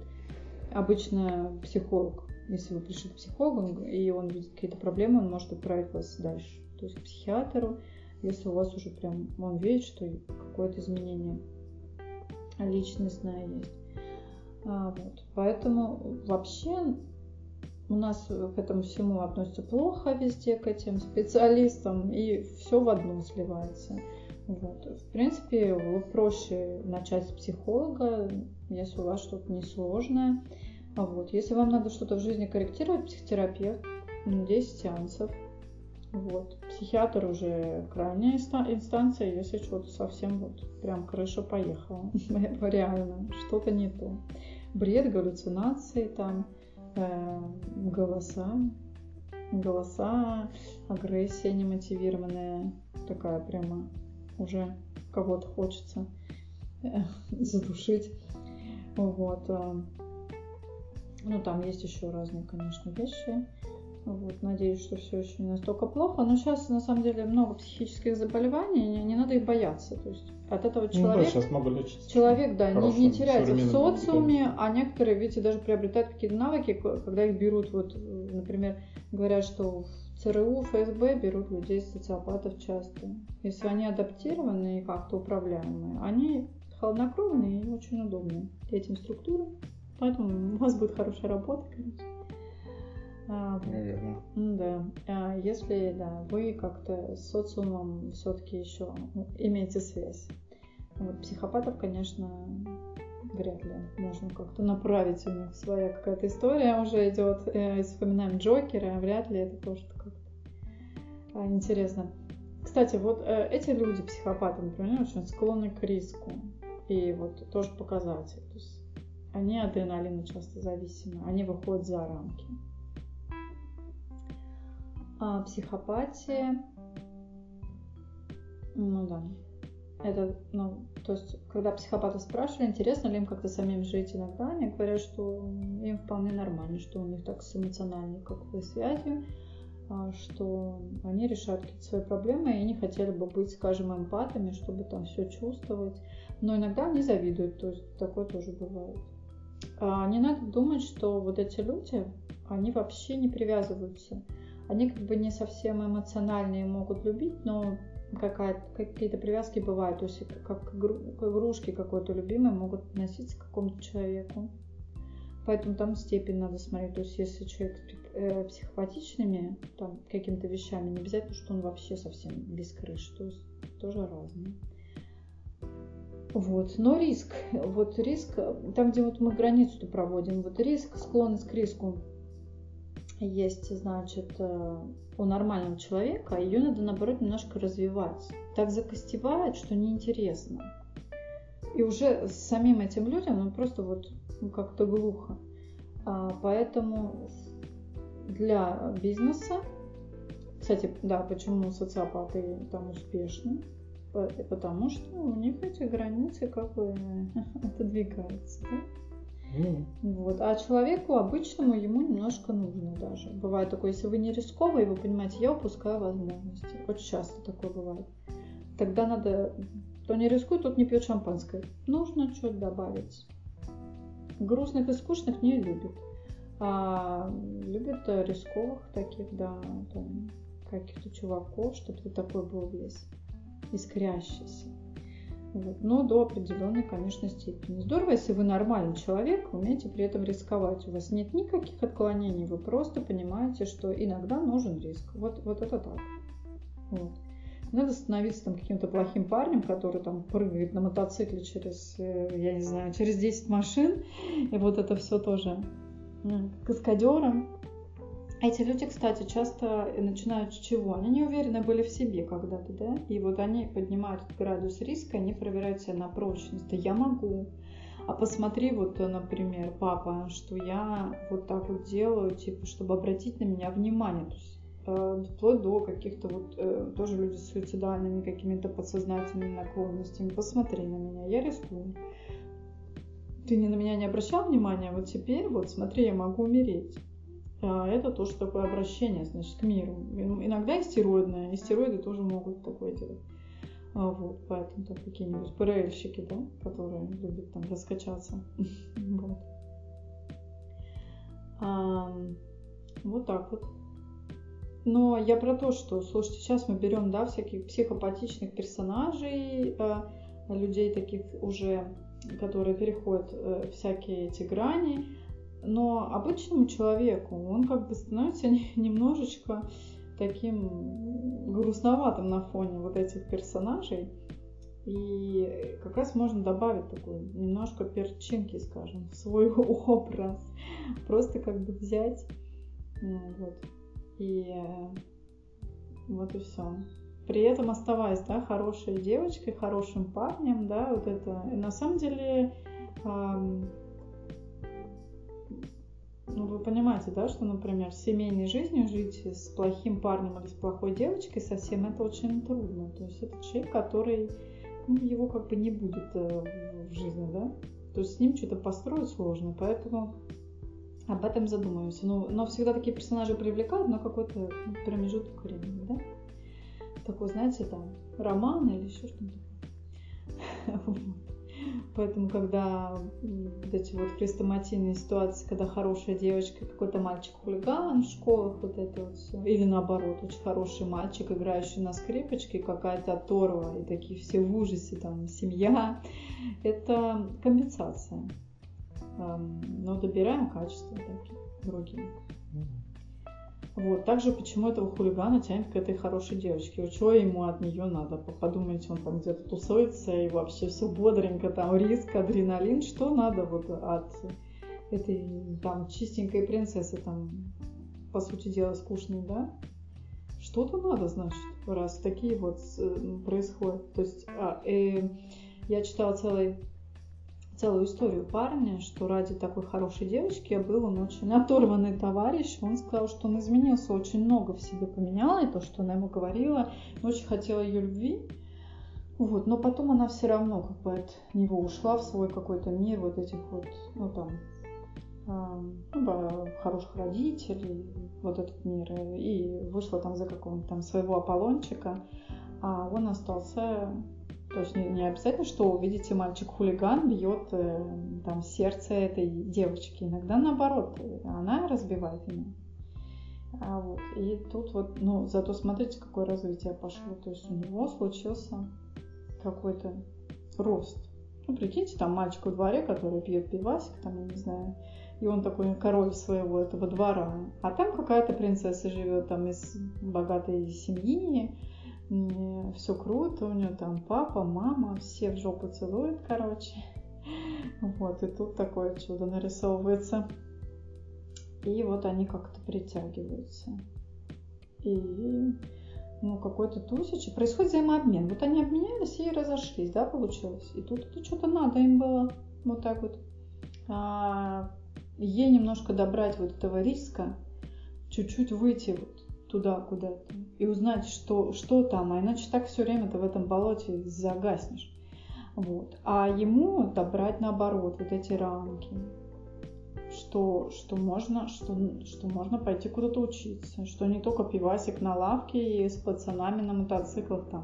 Обычно психолог, если вы пришли к психологу, и он видит какие-то проблемы, он может отправить вас дальше, то есть к психиатру, если у вас уже прям, он видит, что какое-то изменение личностное есть. А, вот. Поэтому вообще у нас к этому всему относятся плохо везде, к этим специалистам, и все в одно сливается. Вот. В принципе, проще начать с психолога, если у вас что-то несложное. Вот. Если вам надо что-то в жизни корректировать, психотерапевт, 10 сеансов. Вот. Психиатр уже крайняя инстанция, если что-то совсем вот прям крыша поехала. Реально, что-то не то. Бред, галлюцинации там, Голоса, голоса, агрессия немотивированная, такая прямо уже кого-то хочется э, задушить. Вот. Э. Ну, там есть еще разные, конечно, вещи. Вот, надеюсь, что все еще не настолько плохо. Но сейчас, на самом деле, много психических заболеваний, не, не надо их бояться. То есть от этого человек, ну, да, много лечится. человек да, не, не теряется в социуме, а некоторые, видите, даже приобретают какие-то навыки, когда их берут, вот, например, говорят, что в ЦРУ, ФСБ берут людей социопатов часто. Если они адаптированы и как-то управляемые, они холоднокровные и очень удобные этим структурам. Поэтому у вас будет хорошая работа, конечно. А, Наверное. Да. А если да, вы как-то с социумом все-таки еще имеете связь. Вот, психопатов, конечно, вряд ли можно как-то направить у них своя какая-то история уже идет. Э, вспоминаем Джокера, вряд ли это тоже как-то а, интересно. Кстати, вот э, эти люди, психопаты, например, очень склонны к риску. И вот тоже показатель. То есть они адреналина часто зависимы, они выходят за рамки. А психопатия, ну да, это, ну, то есть, когда психопаты спрашивали, интересно ли им как-то самим жить иногда, они говорят, что им вполне нормально, что у них так с эмоциональной какой связью, а, что они решают какие-то свои проблемы и не хотели бы быть, скажем, эмпатами, чтобы там все чувствовать. Но иногда они завидуют, то есть такое тоже бывает. А не надо думать, что вот эти люди, они вообще не привязываются. Они как бы не совсем эмоциональные могут любить, но какие-то привязки бывают. То есть как к игрушке какой-то любимой могут относиться к какому-то человеку. Поэтому там степень надо смотреть. То есть если человек с э, психопатичными там, какими-то вещами, не обязательно, что он вообще совсем без крыши. То есть тоже разные. Вот. Но риск, вот риск, там, где вот мы границу проводим, вот риск, склонность к риску есть, значит, э, у нормального человека, ее надо, наоборот, немножко развивать. Так закостевает, что неинтересно. И уже с самим этим людям, ну, просто вот ну, как-то глухо. А, поэтому для бизнеса, кстати, да, почему социопаты там успешны, потому что у них эти границы как бы отодвигаются. Да? Mm. Вот. А человеку обычному ему немножко нужно даже. Бывает такое, если вы не рисковый, вы понимаете, я упускаю возможности. Очень часто такое бывает. Тогда надо, кто не рискует, тот не пьет шампанское. Нужно что-то добавить. Грустных и скучных не любит. А любит рисковых таких, да, каких-то чуваков, чтобы ты такой был весь искрящийся. Вот. Но до определенной, конечно, степени. Здорово, если вы нормальный человек, умеете при этом рисковать. У вас нет никаких отклонений, вы просто понимаете, что иногда нужен риск. Вот, вот это так. Вот. Надо становиться там каким-то плохим парнем, который там прыгает на мотоцикле через, э, я не знаю, через 10 машин. И вот это все тоже каскадером. Эти люди, кстати, часто начинают с чего? Они не уверены были в себе когда-то, да? И вот они поднимают градус риска, они проверяют себя на прочность. Да я могу. А посмотри, вот, например, папа, что я вот так вот делаю, типа, чтобы обратить на меня внимание. То есть э, вплоть до каких-то вот э, тоже люди с суицидальными какими-то подсознательными наклонностями. Посмотри на меня, я рискую. Ты не на меня не обращал внимания, вот теперь вот смотри, я могу умереть. А это тоже такое обращение, значит, к миру. Иногда истероидное, истероиды тоже могут такое делать. А вот, поэтому там какие-нибудь ПРЛьщики, да, которые любят там раскачаться. вот. Вот так вот. Но я про то, что, слушайте, сейчас мы берем, да, всяких психопатичных персонажей, а, людей таких уже, которые переходят э, всякие эти грани, но обычному человеку он как бы становится немножечко таким грустноватым на фоне вот этих персонажей. И как раз можно добавить такой немножко перчинки, скажем, в свой образ. Просто как бы взять вот, и вот и все. При этом оставаясь, да, хорошей девочкой, хорошим парнем, да, вот это. И на самом деле ну, вы понимаете, да, что, например, семейной жизнью жить с плохим парнем или с плохой девочкой совсем это очень трудно. То есть это человек, который, ну, его как бы не будет э, в жизни, да. То есть с ним что-то построить сложно, поэтому об этом задумаемся. Ну, но всегда такие персонажи привлекают на какой-то промежуток времени, да. Такой, знаете, там, роман или еще что-то. Поэтому, когда вот эти вот хрестоматийные ситуации, когда хорошая девочка, какой-то мальчик-хулиган в школах, вот это вот все. Или наоборот, очень хороший мальчик, играющий на скрипочке, какая-то оторва, и такие все в ужасе, там, семья. Это компенсация. Но добираем качество такие другие. Вот. Также почему этого хулигана тянет к этой хорошей девочке? Чего ему от нее надо? Подумайте, он там где-то тусуется и вообще все бодренько, там риск, адреналин. Что надо вот от этой там чистенькой принцессы, там, по сути дела, скучной, да? Что-то надо, значит, раз такие вот э, происходят. То есть а, э, я читала целый целую историю парня, что ради такой хорошей девочки был он очень оторванный товарищ. Он сказал, что он изменился, очень много в себе поменял, и то, что она ему говорила, очень хотела ее любви. Вот, но потом она все равно как бы от него ушла в свой какой-то мир вот этих вот, ну там, ну, хороших родителей, вот этот мир, и вышла там за какого-нибудь там своего Аполлончика, а он остался то есть не, обязательно, что увидите мальчик-хулиган бьет э, там сердце этой девочки. Иногда наоборот, она разбивает ему. А вот, и тут вот, ну, зато смотрите, какое развитие пошло. То есть у него случился какой-то рост. Ну, прикиньте, там мальчик во дворе, который пьет пивасик, там, я не знаю, и он такой король своего этого двора. А там какая-то принцесса живет там из богатой семьи, все круто, у нее там папа, мама, все в жопу целуют, короче. Вот, и тут такое чудо нарисовывается. И вот они как-то притягиваются. И ну, какой-то тусич. Происходит взаимообмен. Вот они обменялись и разошлись, да, получилось. И тут это что-то надо им было. Вот так вот. А, ей немножко добрать вот этого риска, чуть-чуть выйти туда куда-то и узнать, что, что там, а иначе так все время ты в этом болоте загаснешь. Вот. А ему добрать наоборот вот эти рамки, что, что, можно, что, что можно пойти куда-то учиться, что не только пивасик на лавке и с пацанами на мотоциклах там,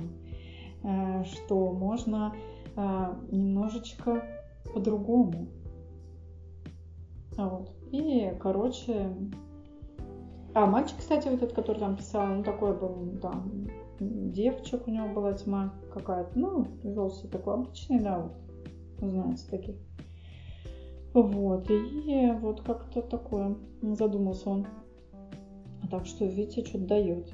э, что можно э, немножечко по-другому. Вот. И, короче, а, мальчик, кстати, вот этот, который там писал, он такой был, там, девочек у него была тьма какая-то, ну, желтый такой обычный, да, вот, знаете, таких. Вот, и вот как-то такое задумался он. Так что, видите, что-то дает.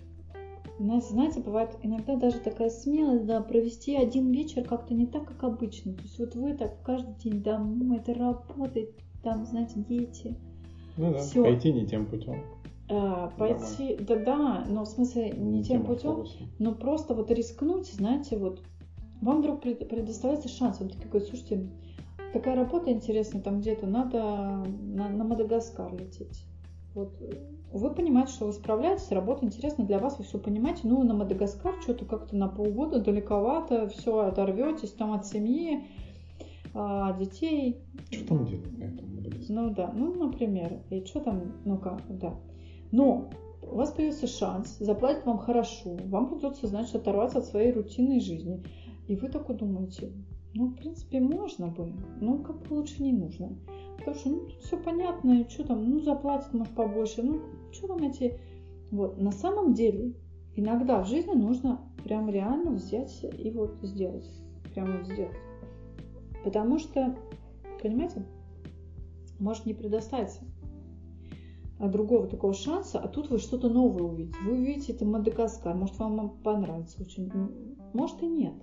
У нас, знаете, бывает иногда даже такая смелость, да, провести один вечер как-то не так, как обычно. То есть вот вы так каждый день домой, это работает, там, знаете, дети. Ну да, Всё. пойти не тем путем. А, пойти, да, да, но в смысле не тем путем, но просто вот рискнуть, знаете, вот вам вдруг предоставляется шанс, он такой, слушайте, такая работа интересная, там где-то надо на, на Мадагаскар лететь. Вот вы понимаете, что вы справляетесь, работа интересна для вас, вы все понимаете, ну на Мадагаскар что-то как-то на полгода далековато, все оторветесь там от семьи, а, детей. Что там делать на этом Мадагаскаре? Ну да, ну например, и что там, ну-ка, да. Но у вас появился шанс, заплатят вам хорошо, вам придется, значит, оторваться от своей рутинной жизни. И вы такой думаете, ну, в принципе, можно бы, но как бы лучше не нужно. Потому что, ну, тут все понятно, и что там, ну, заплатят, может, побольше, ну, что там эти... Вот, на самом деле, иногда в жизни нужно прям реально взять и вот сделать. Прямо сделать. Потому что, понимаете, может не предоставиться другого такого шанса, а тут вы что-то новое увидите. Вы увидите это Мадагаскар, может вам понравится очень, может и нет.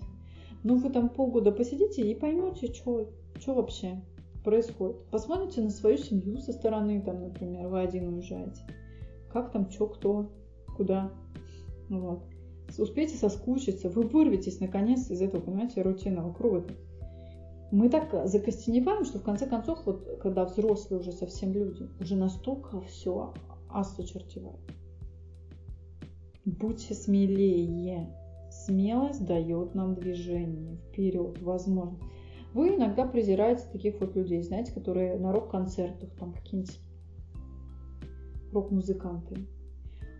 Но вы там полгода посидите и поймете, что, что вообще происходит. Посмотрите на свою семью со стороны, там, например, вы один уезжаете. Как там, что, кто, куда. Вот. Успейте соскучиться, вы вырветесь наконец из этого, понимаете, рутинного круга мы так закостеневаем, что в конце концов, вот когда взрослые уже совсем люди, уже настолько все осточертевает. Будьте смелее. Смелость дает нам движение вперед, возможно. Вы иногда презираете таких вот людей, знаете, которые на рок-концертах, там какие-нибудь рок-музыканты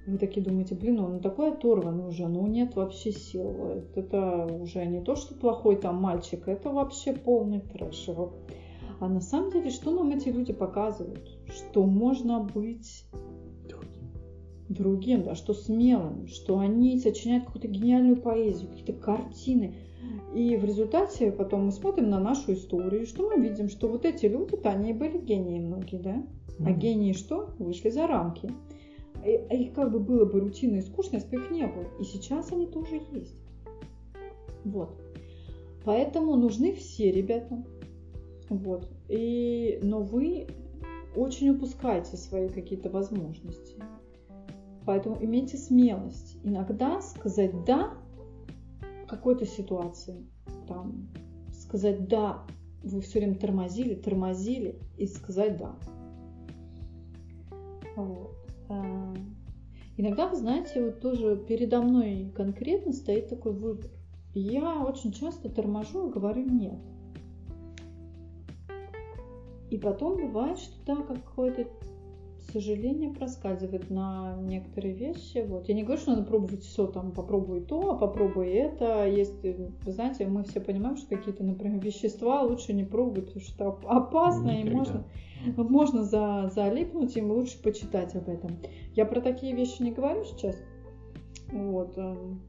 вы такие думаете, блин, он такой оторванный уже, ну нет вообще сил. Это уже не то, что плохой там мальчик, это вообще полный трэш. А на самом деле, что нам эти люди показывают? Что можно быть другим, другим да, что смелым, что они сочиняют какую-то гениальную поэзию, какие-то картины. И в результате потом мы смотрим на нашу историю, что мы видим, что вот эти люди-то, они были гении многие, да? А гении что? Вышли за рамки а их как бы было бы рутинно и скучно, если бы их не было. И сейчас они тоже есть. Вот. Поэтому нужны все ребята. Вот. И, но вы очень упускаете свои какие-то возможности. Поэтому имейте смелость иногда сказать «да» какой-то ситуации. Там, сказать «да», вы все время тормозили, тормозили и сказать «да». Вот. А, иногда, вы знаете, вот тоже передо мной конкретно стоит такой выбор. Я очень часто торможу и говорю «нет». И потом бывает, что да, какое-то сожаление проскальзывает на некоторые вещи. Вот. Я не говорю, что надо пробовать все, там, попробуй то, а попробуй это. Есть, вы знаете, мы все понимаем, что какие-то, например, вещества лучше не пробовать, потому что опасно, Никогда. и можно, можно за, залипнуть, им лучше почитать об этом. Я про такие вещи не говорю сейчас. Вот. Эм,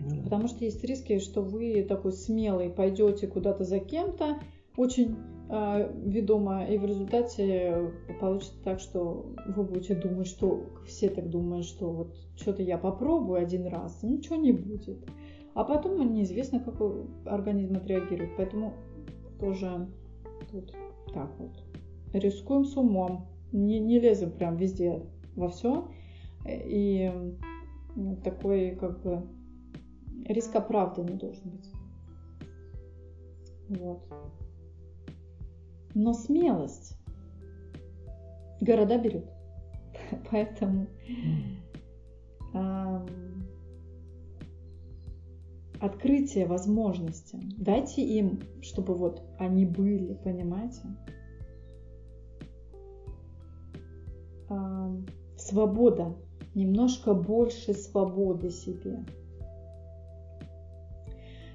ну потому что есть риски, что вы такой смелый пойдете куда-то за кем-то, очень э, ведомо, и в результате получится так, что вы будете думать, что все так думают, что вот что-то я попробую один раз, ничего не будет. А потом неизвестно, как организм отреагирует. Поэтому тоже тут так вот. Рискуем с умом. Не, не лезем прям везде во все. И такой как бы риск оправданный должен быть. Вот но смелость города берет. Поэтому э, открытие возможностям. Дайте им, чтобы вот они были, понимаете? Э, свобода. Немножко больше свободы себе.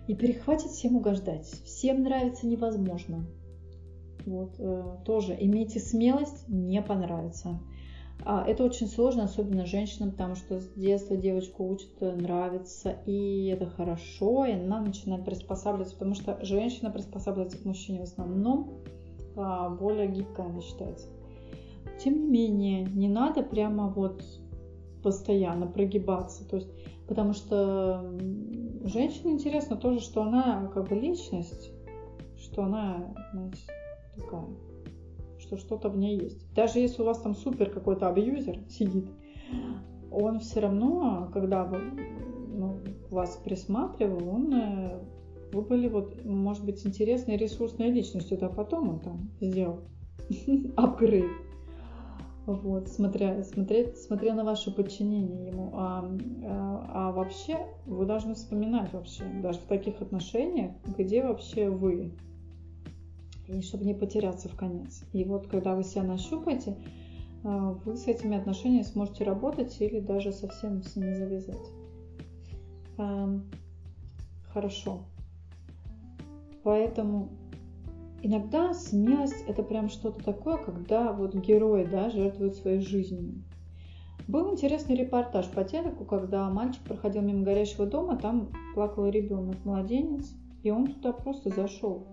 И перехватить всем угождать. Всем нравится невозможно. Вот, э, тоже имейте смелость не понравится. А, это очень сложно, особенно женщинам, потому что с детства девочку учат э, нравиться, и это хорошо, и она начинает приспосабливаться, потому что женщина приспосабливается к мужчине в основном а, более гибкая она считается. Тем не менее, не надо прямо вот постоянно прогибаться, то есть, потому что женщине интересно тоже, что она как бы личность, что она, знаете, такая, что что-то в ней есть. Даже если у вас там супер какой-то абьюзер сидит, он все равно, когда вы, ну, вас присматривал, он э, вы были вот, может быть, интересной ресурсной личностью, а потом он там сделал апгрейд. Вот, смотря, смотреть, смотря на ваше подчинение ему. А, а, а вообще вы должны вспоминать вообще, даже в таких отношениях, где вообще вы, и чтобы не потеряться в конец. И вот когда вы себя нащупаете, э, вы с этими отношениями сможете работать или даже совсем с ними завязать. Эм, хорошо. Поэтому иногда смелость это прям что-то такое, когда вот герои да, жертвуют своей жизнью. Был интересный репортаж по телеку, когда мальчик проходил мимо горящего дома, там плакал ребенок, младенец, и он туда просто зашел.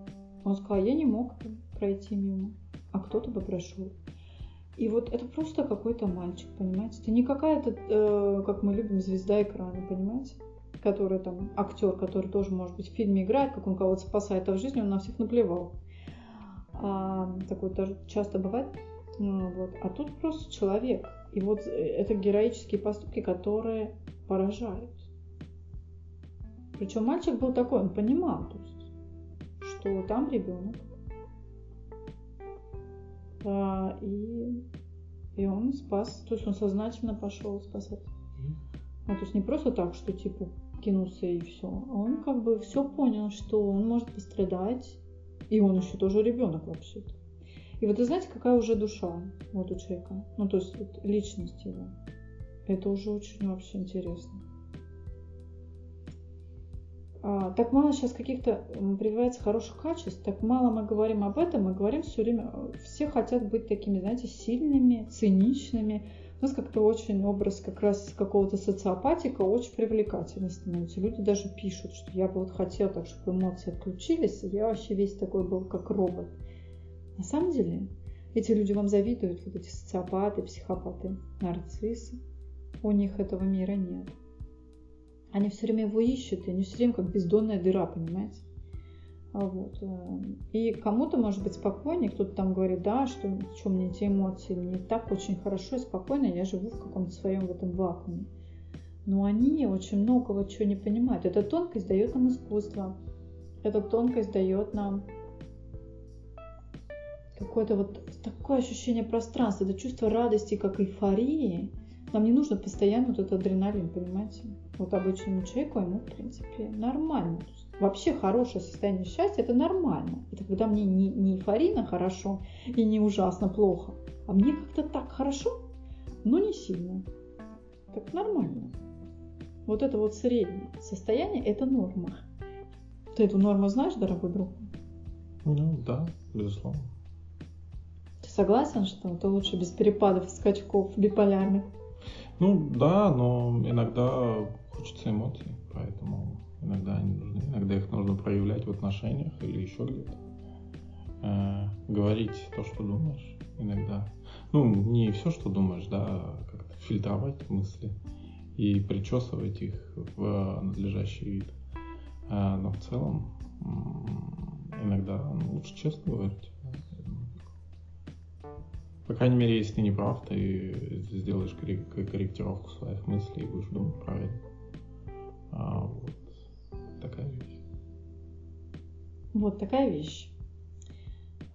Он сказал, я не мог пройти мимо, а кто-то бы прошел. И вот это просто какой-то мальчик, понимаете? Это не какая-то, э, как мы любим, звезда экрана, понимаете? Который там, актер, который тоже, может быть, в фильме играет, как он кого-то спасает, а в жизни он на всех наплевал. А, такое тоже часто бывает. Ну, вот. А тут просто человек. И вот э, это героические поступки, которые поражают. Причем мальчик был такой, он понимал, то есть что там ребенок. А, и, и он спас, то есть он сознательно пошел спасать. А, то есть не просто так, что типа кинулся и все. Он как бы все понял, что он может пострадать, и он еще тоже ребенок вообще-то. И вот вы знаете, какая уже душа вот у человека, ну то есть вот, личность его. Это уже очень вообще интересно. А, так мало сейчас каких-то прививается хороших качеств, так мало мы говорим об этом, мы говорим все время, все хотят быть такими, знаете, сильными, циничными. У нас как-то очень образ как раз какого-то социопатика очень привлекательный становится. Люди даже пишут, что я бы вот хотел так, чтобы эмоции отключились, я вообще весь такой был как робот. На самом деле, Эти люди вам завидуют, вот эти социопаты, психопаты, нарциссы. У них этого мира нет. Они все время его ищут, и они все время как бездонная дыра, понимаете? А вот. Э, и кому-то может быть спокойнее, кто-то там говорит, да, что, что мне эти эмоции, мне так очень хорошо и спокойно, я живу в каком-то своем в этом вакууме. Но они очень многого чего не понимают. Эта тонкость дает нам искусство. Эта тонкость дает нам какое-то вот такое ощущение пространства, это чувство радости, как эйфории. Нам не нужно постоянно вот этот адреналин, понимаете? Вот обычному человеку ему, в принципе, нормально. Вообще хорошее состояние счастья – это нормально. Это когда мне не, не эйфорийно хорошо и не ужасно плохо, а мне как-то так хорошо, но не сильно. Так нормально. Вот это вот среднее состояние – это норма. Ты эту норму знаешь, дорогой друг? Ну да, безусловно. Ты согласен, что это лучше без перепадов и скачков биполярных? Ну да, но иногда хочется эмоций, поэтому иногда они нужны, иногда их нужно проявлять в отношениях или еще где-то. Э, говорить то, что думаешь, иногда. Ну, не все, что думаешь, да, как-то фильтровать мысли и причесывать их в надлежащий вид. Э, но в целом иногда ну, лучше честно говорить. По крайней мере, если ты не прав, ты сделаешь корректировку своих мыслей и будешь думать правильно. А, вот такая вещь. Вот такая вещь.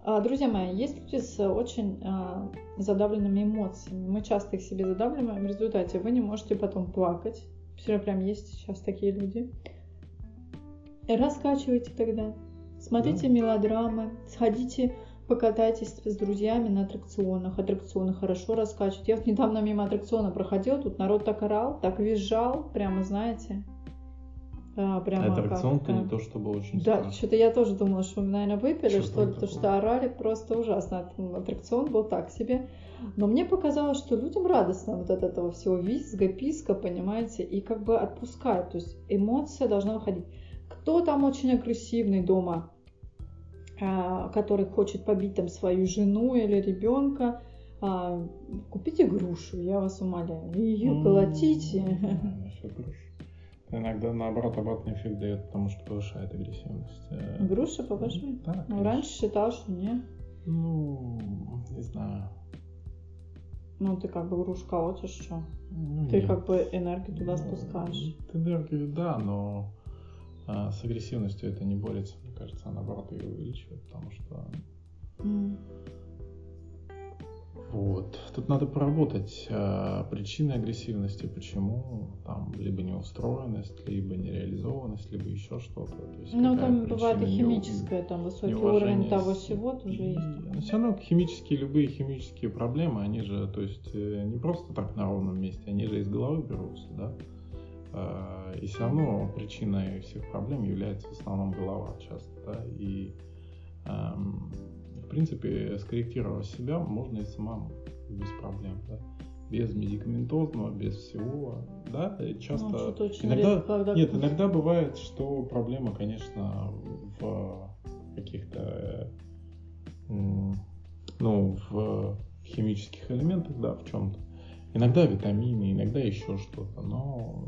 А, друзья мои, есть люди с очень а, задавленными эмоциями. Мы часто их себе задавливаем. В результате вы не можете потом плакать. Все прям есть сейчас такие люди. Раскачивайте тогда. Смотрите да. мелодрамы, сходите покатайтесь с друзьями на аттракционах. Аттракционы хорошо раскачивают. Я вот недавно мимо аттракциона проходила, тут народ так орал, так визжал, прямо, знаете. А, прямо аттракцион-то не то, чтобы очень Да, что-то я тоже думала, что наверное, выпили, что, что ли, потому что орали просто ужасно. Аттракцион был так себе. Но мне показалось, что людям радостно вот от этого всего визга, писка, понимаете, и как бы отпускают. То есть эмоция должна выходить. Кто там очень агрессивный дома, а, который хочет побить там свою жену или ребенка, а, купите грушу, я вас умоляю, ее колотите. Иногда наоборот обратный эффект дает, потому что повышает агрессивность. Э, груша повышает? Да, ну, раньше считал, что нет. Ну, не знаю. Ну, ты как бы грушу колотишь, что? Ну, ты нет. как бы энергию туда ну, спускаешь. Энергию, да, но а, с агрессивностью это не борется кажется, а наоборот ее увеличивает, потому что... Mm. Вот. Тут надо поработать э, причины агрессивности, почему там либо неустроенность, либо нереализованность, либо еще что-то. Ну, там бывает и химическое, там высокий уровень того всего тоже есть. Но все равно химические, любые химические проблемы, они же, то есть, э, не просто так на ровном месте, они же из головы берутся, да. Э, и все равно причиной всех проблем является в основном голова часто. Да? И эм, в принципе скорректировать себя можно и самому без проблем. Да? без медикаментозного, без всего, да, часто ну, иногда редко, когда... нет, иногда бывает, что проблема, конечно, в каких-то ну в химических элементах, да, в чем-то. Иногда витамины, иногда еще что-то, но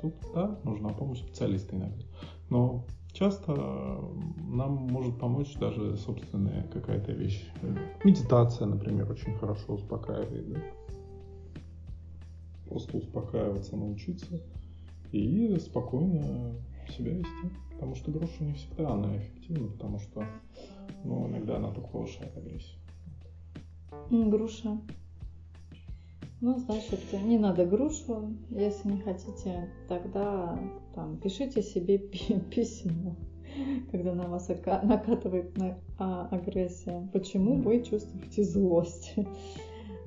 тут, да, нужна помощь специалиста иногда. Но часто нам может помочь даже собственная какая-то вещь. Медитация, например, очень хорошо успокаивает, да? Просто успокаиваться, научиться и спокойно себя вести. Потому что груша не всегда она эффективна, потому что ну, иногда она только повышает агрессию. Груша ну, значит, не надо грушу. Если не хотите, тогда там пишите себе письмо, когда на вас накатывает а, агрессия. Почему вы чувствуете злость?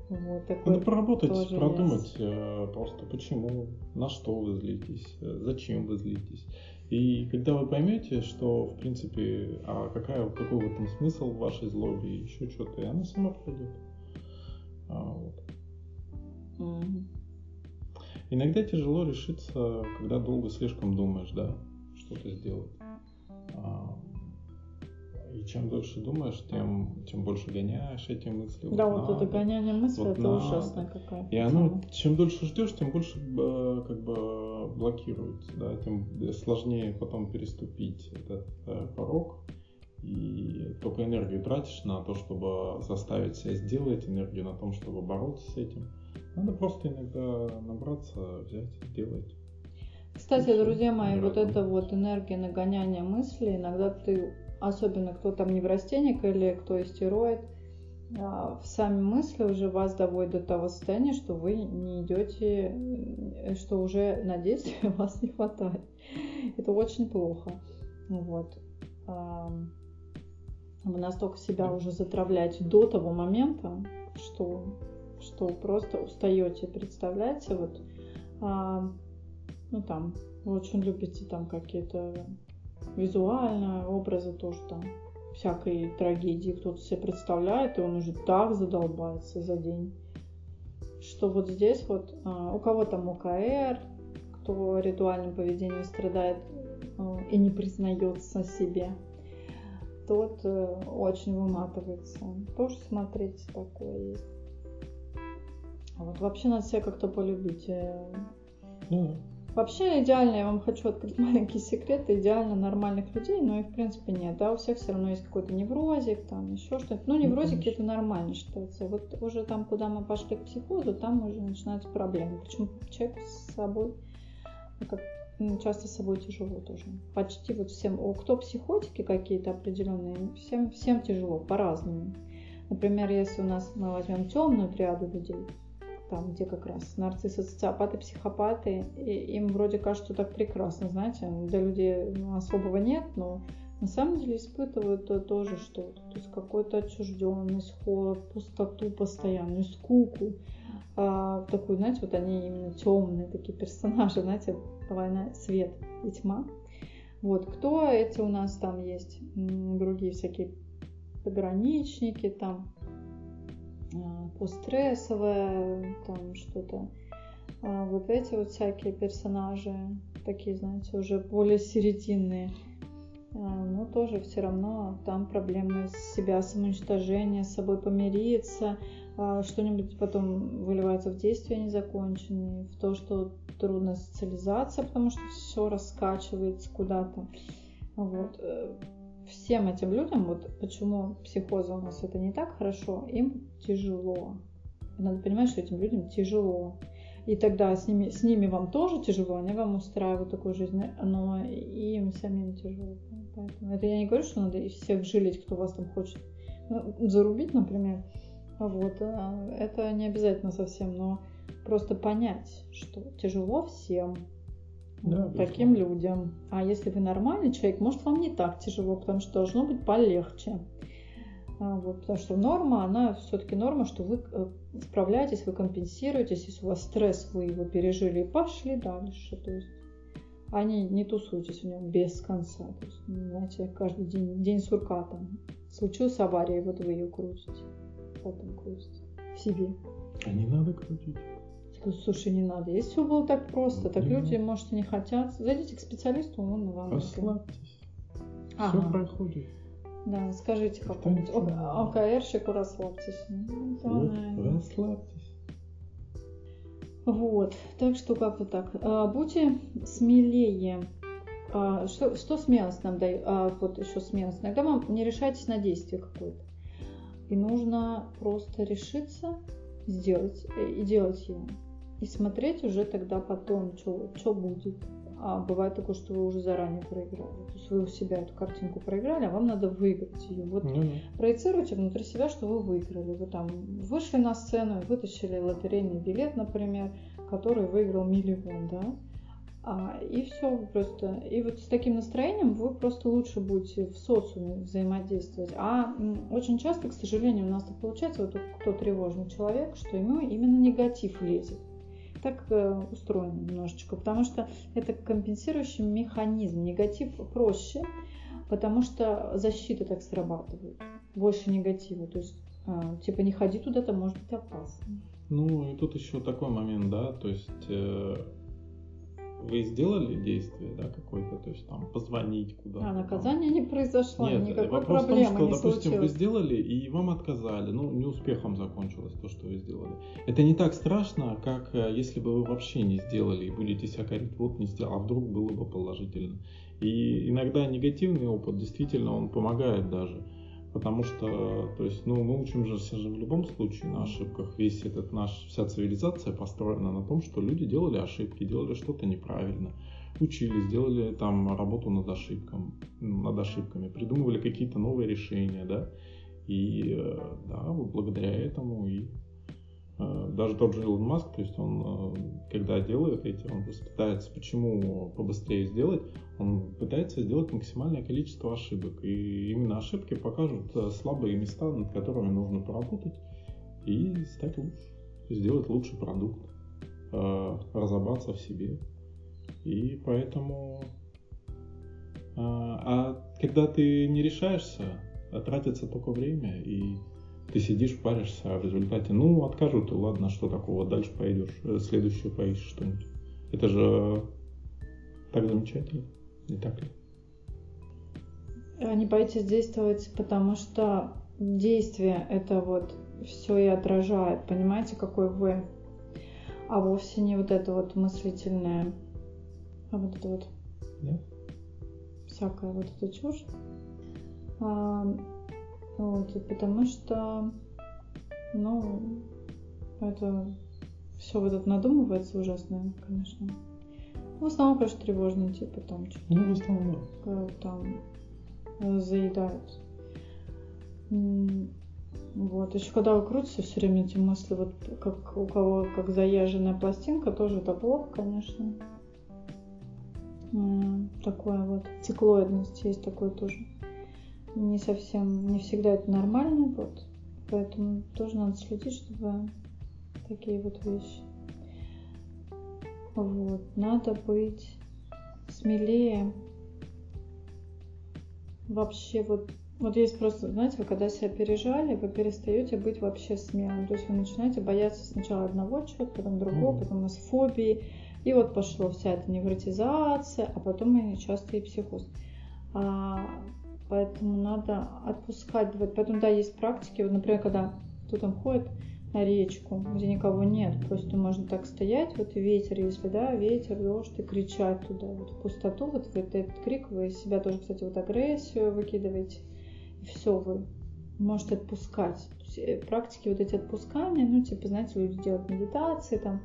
Вот, Надо поработать, продумать есть. Э, просто почему, на что вы злитесь, э, зачем вы злитесь. И когда вы поймете, что, в принципе, а какая, какой в этом смысл вашей злобе, еще что-то, и она сама пройдет. А, вот. Иногда тяжело решиться, когда долго слишком думаешь, да, что-то сделать. А, и чем дольше думаешь, тем, тем больше гоняешь эти мысли. Да, вот, вот это гоняние мысли, вот это надо. ужасно какая. И оно, чем дольше ждешь, тем больше э, как бы блокируется, да, тем сложнее потом переступить этот э, порог. И только энергию тратишь на то, чтобы заставить себя сделать, энергию на том, чтобы бороться с этим. Надо просто иногда набраться, взять, сделать. Кстати, друзья мои, вот эта вот энергия нагоняния мыслей, иногда ты, особенно кто там неврастенник или кто истероид, а, сами мысли уже вас доводят до того состояния, что вы не идете, э, что уже на действие вас не хватает. Это очень плохо. Вот вы настолько себя уже затравляете до того момента, что, что просто устаете. Представляете, вот, а, ну там, вы очень любите там какие-то визуальные образы тоже там всякой трагедии кто-то себе представляет, и он уже так задолбается за день, что вот здесь вот а, у кого там ОКР, кто ритуальным поведением страдает а, и не признается себе, тот э, очень выматывается. Тоже смотрите, такое есть. Вот вообще надо себя как-то полюбить. Э. Ну, Вообще идеально, я вам хочу открыть маленький секрет, идеально нормальных людей, но их в принципе нет, да, у всех все равно есть какой-то неврозик, там еще что-то. Ну, неврозики ну, это нормально считается. Вот уже там, куда мы пошли к психозу, там уже начинаются проблемы. Почему человек с собой, ну, как часто с собой тяжело тоже. Почти вот всем, о, кто психотики какие-то определенные, всем, всем тяжело, по-разному. Например, если у нас мы возьмем темную триаду людей, там, где как раз нарциссы, социопаты, психопаты, и им вроде кажется так прекрасно, знаете, для людей ну, особого нет, но на самом деле испытывают то, тоже что-то, то есть какую-то отчужденность, холод, пустоту постоянную, скуку, а, такую, знаете, вот они именно темные такие персонажи, знаете, война, свет и тьма. Вот, кто эти у нас там есть? Другие всякие пограничники, там постстрессовое, там что-то. А вот эти вот всякие персонажи, такие, знаете, уже более серединные. А, но тоже все равно там проблемы с себя, самоуничтожение, с собой помириться, а, что-нибудь потом выливается в действия незаконченные, в то, что трудно социализация, потому что все раскачивается куда-то. Вот. Э, всем этим людям, вот почему психоза у нас это не так хорошо, им тяжело. Надо понимать, что этим людям тяжело. И тогда с ними, с ними вам тоже тяжело, они вам устраивают такую жизнь, но и им самим тяжело. Поэтому это я не говорю, что надо всех жилить, кто вас там хочет ну, зарубить, например. Вот, а, это не обязательно совсем, но просто понять, что тяжело всем, да, таким людям. А если вы нормальный человек, может вам не так тяжело, потому что должно быть полегче. А, вот, потому что норма, она все-таки норма, что вы э, справляетесь, вы компенсируетесь, если у вас стресс, вы его пережили и пошли дальше. То есть они не тусуйтесь в нем без конца. То есть, знаете, каждый день, день сурка там. Случилась авария, и вот вы ее крутите потом крутите в себе. А не надо крутить. Слушай, не надо. Если все было так просто, так не люди, может, не хотят. Зайдите к специалисту, он вам... Расслабьтесь. Ага. Все проходит. Да, скажите какому-нибудь ОКРщику расслабьтесь. Ну, вот, расслабьтесь. Вот, так что как-то так. А, будьте смелее. А, что, что смелость нам дает? А, вот еще смелость. Иногда вам не решайтесь на действие какое-то. И нужно просто решиться сделать э, и делать его. И смотреть уже тогда потом, что будет. А бывает такое, что вы уже заранее проиграли. То есть вы у себя эту картинку проиграли, а вам надо выиграть ее. Вот mm-hmm. проецируйте внутри себя, что вы выиграли. Вы там вышли на сцену и вытащили лотерейный билет, например, который выиграл миллион, да? А, и все просто. И вот с таким настроением вы просто лучше будете в социуме взаимодействовать. А очень часто, к сожалению, у нас так получается, вот кто тревожный человек, что ему именно негатив лезет. Так э, устроено немножечко, потому что это компенсирующий механизм. Негатив проще, потому что защита так срабатывает. Больше негатива. То есть, э, типа, не ходи туда, то может быть опасно. Ну, и тут еще такой момент, да, то есть э, вы сделали действие, да, какое-то, то есть там позвонить куда-то. А наказание там. не произошло, Нет, никакой вопрос проблемы в том, что, не допустим, случилось. вы сделали и вам отказали, ну, неуспехом закончилось то, что вы сделали. Это не так страшно, как э, если бы вы вообще не сделали и будете себя корить, вот не сделал, а вдруг было бы положительно. И иногда негативный опыт, действительно, он помогает даже. Потому что, то есть, ну, мы учимся же в любом случае на ошибках. Весь этот наш, вся цивилизация построена на том, что люди делали ошибки, делали что-то неправильно, учились, делали там работу над ошибком, над ошибками, придумывали какие-то новые решения, да. И э, да, благодаря этому и даже тот же Илон Маск, то есть он, э, когда делает эти, он просто пытается, почему побыстрее сделать, он пытается сделать максимальное количество ошибок. И именно ошибки покажут слабые места, над которыми нужно поработать и стать лучше, сделать лучший продукт, разобраться в себе. И поэтому... А когда ты не решаешься, тратится только время, и ты сидишь, паришься, а в результате, ну, откажут, и ладно, что такого, дальше пойдешь, следующее поищешь что-нибудь. Это же так замечательно, не так ли? Не боитесь действовать, потому что действие это вот все и отражает, понимаете, какой вы, а вовсе не вот это вот мыслительное, а вот это вот да? всякая вот эта чушь. Вот, и потому что, ну, это все вот это надумывается ужасное, конечно. В основном, конечно, тревожные, типа там что-то. Ну, в основном, да. Там заедают. Вот. Еще когда вы крутите все время эти мысли, вот как у кого как заезженная пластинка, тоже это плохо, конечно. Такое вот циклоидность есть такое тоже. Не совсем, не всегда это нормально, вот. Поэтому тоже надо следить, чтобы такие вот вещи. Вот. Надо быть смелее. Вообще вот вот есть просто, знаете, вы когда себя пережали, вы перестаете быть вообще смелым. То есть вы начинаете бояться сначала одного чего-то, потом другого, потом у нас фобии. И вот пошло вся эта невротизация, а потом и часто и психоз. А, поэтому надо отпускать. Вот поэтому, да, есть практики. Вот, например, когда кто там ходит на речку, где никого нет, просто можно так стоять, вот ветер, если, да, ветер, дождь, и кричать туда, вот в пустоту, вот в этот крик, вы себя тоже, кстати, вот агрессию выкидываете, и все, вы можете отпускать. Практики вот эти отпускания, ну, типа, знаете, люди делают медитации, там,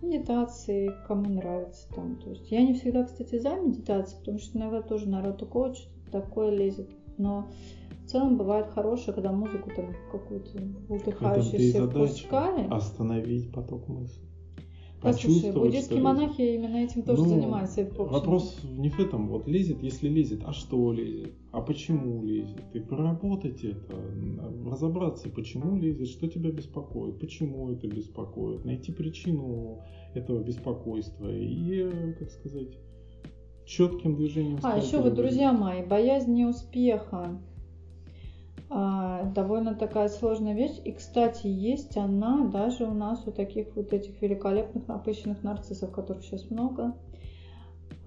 медитации, кому нравится там. То есть я не всегда, кстати, за медитацией, потому что иногда тоже народ что-то такое лезет. Но в целом бывает хорошее, когда музыку там какую-то утыхающую все впускали. Остановить поток мыслей. Послушай, буддийские монахи именно этим тоже ну, занимаются. Вопрос не в этом. Вот лезет, если лезет, а что лезет? А почему лезет? И проработать это, разобраться, почему лезет, что тебя беспокоит, почему это беспокоит, найти причину этого беспокойства и, как сказать, четким движением. А, еще вот, друзья мои, боязнь неуспеха а, довольно такая сложная вещь. И, кстати, есть она даже у нас у таких вот этих великолепных напыщенных нарциссов, которых сейчас много.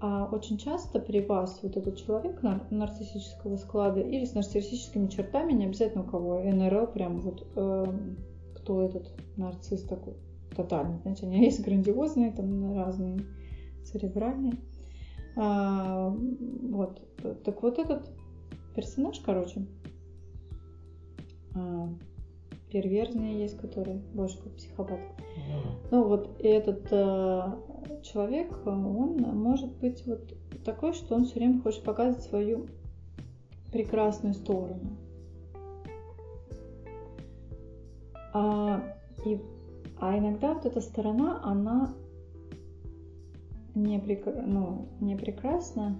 А очень часто при вас вот этот человек нарциссического склада или с нарциссическими чертами, не обязательно у кого НРЛ, прям вот э, кто этот нарцисс такой тотальный. Знаете, они есть грандиозные, там разные церебральные. А, вот. Так вот этот персонаж, короче, а, перверзные есть, которые больше как психопат. Ну вот этот э, человек, он может быть вот такой, что он все время хочет показывать свою прекрасную сторону. А, и, а иногда вот эта сторона, она не, прекра... ну, не прекрасна,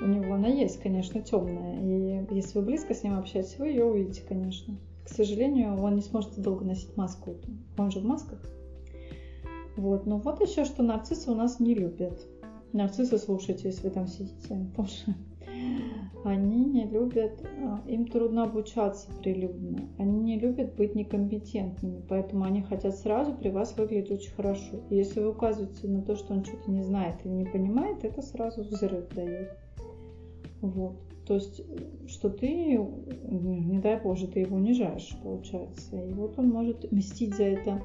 у него она есть, конечно, темная. И если вы близко с ним общаетесь, вы ее увидите, конечно. К сожалению, он не сможет долго носить маску. Он же в масках. Вот. Но вот еще, что нарциссы у нас не любят. Нарциссы слушайте, если вы там сидите. Потому что они не любят, а, им трудно обучаться прилюдно, они не любят быть некомпетентными, поэтому они хотят сразу при вас выглядеть очень хорошо. И если вы указываете на то, что он что-то не знает или не понимает, это сразу взрыв дает. Вот. То есть, что ты, не дай Боже, ты его унижаешь, получается. И вот он может мстить за это.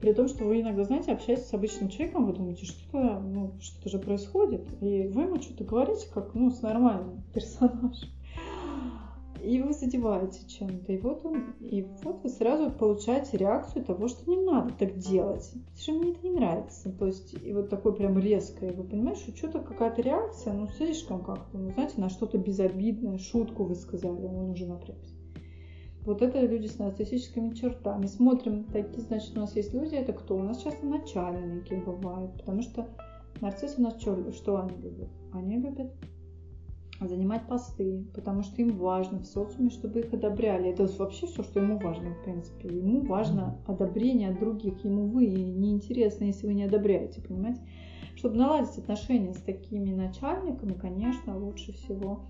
При том, что вы иногда, знаете, общаетесь с обычным человеком, вы думаете, что-то, ну, что-то же происходит, и вы ему что-то говорите, как, ну, с нормальным персонажем. И вы задеваете чем-то. И вот он, и вот вы сразу получаете реакцию того, что не надо так делать. Что мне это не нравится. То есть, и вот такой прям резкое. Вы понимаете, что что-то какая-то реакция, ну, слишком как-то, ну, знаете, на что-то безобидное, шутку вы сказали, он уже напрягся. Вот это люди с нарциссическими чертами. Смотрим, такие, значит, у нас есть люди, это кто? У нас часто начальники бывают, потому что нарциссы у нас что, что они любят? Они любят занимать посты, потому что им важно в социуме, чтобы их одобряли. Это вообще все, что ему важно, в принципе. Ему важно одобрение от других. Ему вы неинтересно, если вы не одобряете, понимаете? Чтобы наладить отношения с такими начальниками, конечно, лучше всего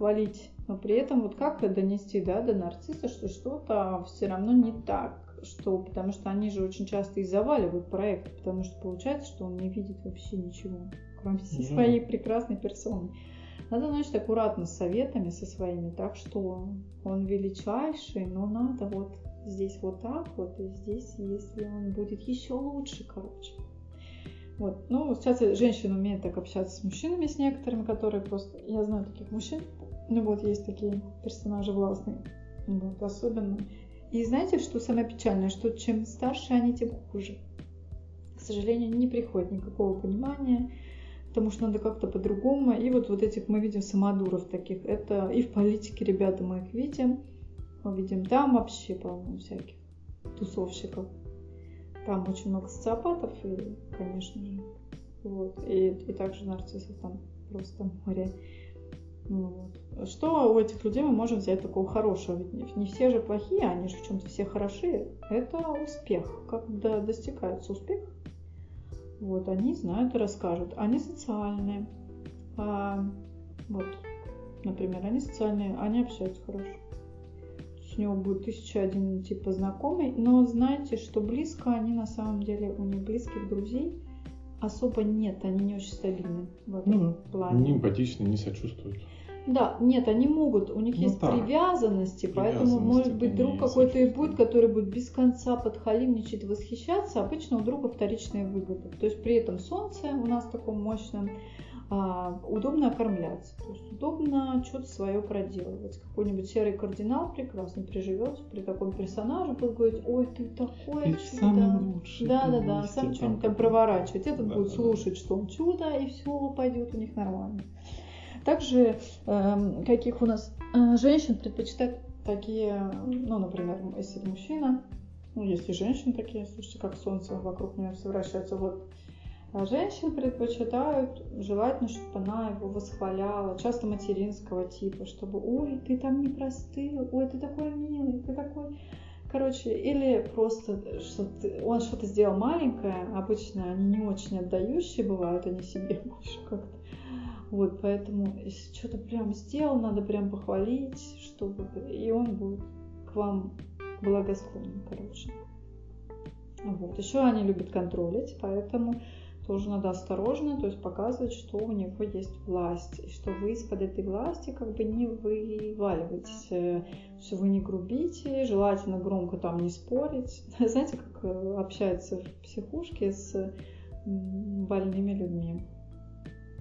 хвалить. Но при этом вот как донести да, до нарцисса, что что-то все равно не так, что, потому что они же очень часто и заваливают проект, потому что получается, что он не видит вообще ничего, кроме да. своей прекрасной персоны. Надо, значит, аккуратно с советами со своими, так что он величайший, но надо вот здесь вот так вот, и здесь, если он будет еще лучше, короче. Вот. Ну, сейчас женщины умеют так общаться с мужчинами, с некоторыми, которые просто... Я знаю таких мужчин, ну вот есть такие персонажи властные, вот, особенно. И знаете, что самое печальное, что чем старше они, тем хуже. К сожалению, не приходит никакого понимания, потому что надо как-то по-другому. И вот, вот этих мы видим самодуров таких. Это и в политике, ребята, мы их видим. Мы видим там вообще, по-моему, всяких тусовщиков. Там очень много социопатов, и, конечно же, вот. И, и также нарциссов там просто море. Ну вот. Что у этих людей мы можем взять такого хорошего? Ведь не все же плохие, они же в чем-то все хороши. Это успех. Когда достигается успех, вот, они знают и расскажут. Они социальные. А, вот, например, они социальные, они общаются хорошо. У него будет тысяча один типа знакомый, но знаете, что близко они на самом деле, у них близких друзей особо нет, они не очень стабильны в этом ну, плане. Не эмпатичны, не сочувствуют. Да, нет, они могут, у них ну, есть так. привязанности, поэтому может быть друг какой-то и будет, который будет без конца подхалимничать, восхищаться, обычно у друга вторичные выгоды. То есть при этом солнце у нас таком мощном, а, удобно окормляться, то есть удобно что-то свое проделывать. Какой-нибудь серый кардинал прекрасно приживется при таком персонаже, будет говорить, ой, ты такое ты чудо. Самый лучший. Да, да, да, сам что-нибудь там проворачивать. Этот да, будет да, слушать, да. что он чудо, и все пойдет у них нормально. Также э, каких у нас э, женщин предпочитают такие, ну, например, если мужчина, ну, есть и женщины такие, слушайте, как солнце вокруг нее все вращается. Вот а женщин предпочитают желательно, чтобы она его восхваляла, часто материнского типа, чтобы «Ой, ты там не простыл, ой, ты такой милый, ты такой...» Короче, или просто что он что-то сделал маленькое, обычно они не очень отдающие бывают, они себе больше как-то вот, поэтому если что-то прям сделал, надо прям похвалить, чтобы... И он будет к вам благосклонен, короче. Вот. Еще они любят контролить, поэтому тоже надо осторожно, то есть показывать, что у него есть власть, и что вы из-под этой власти как бы не вываливаетесь, э, что вы не грубите, желательно громко там не спорить. Знаете, как э, общаются в психушке с больными людьми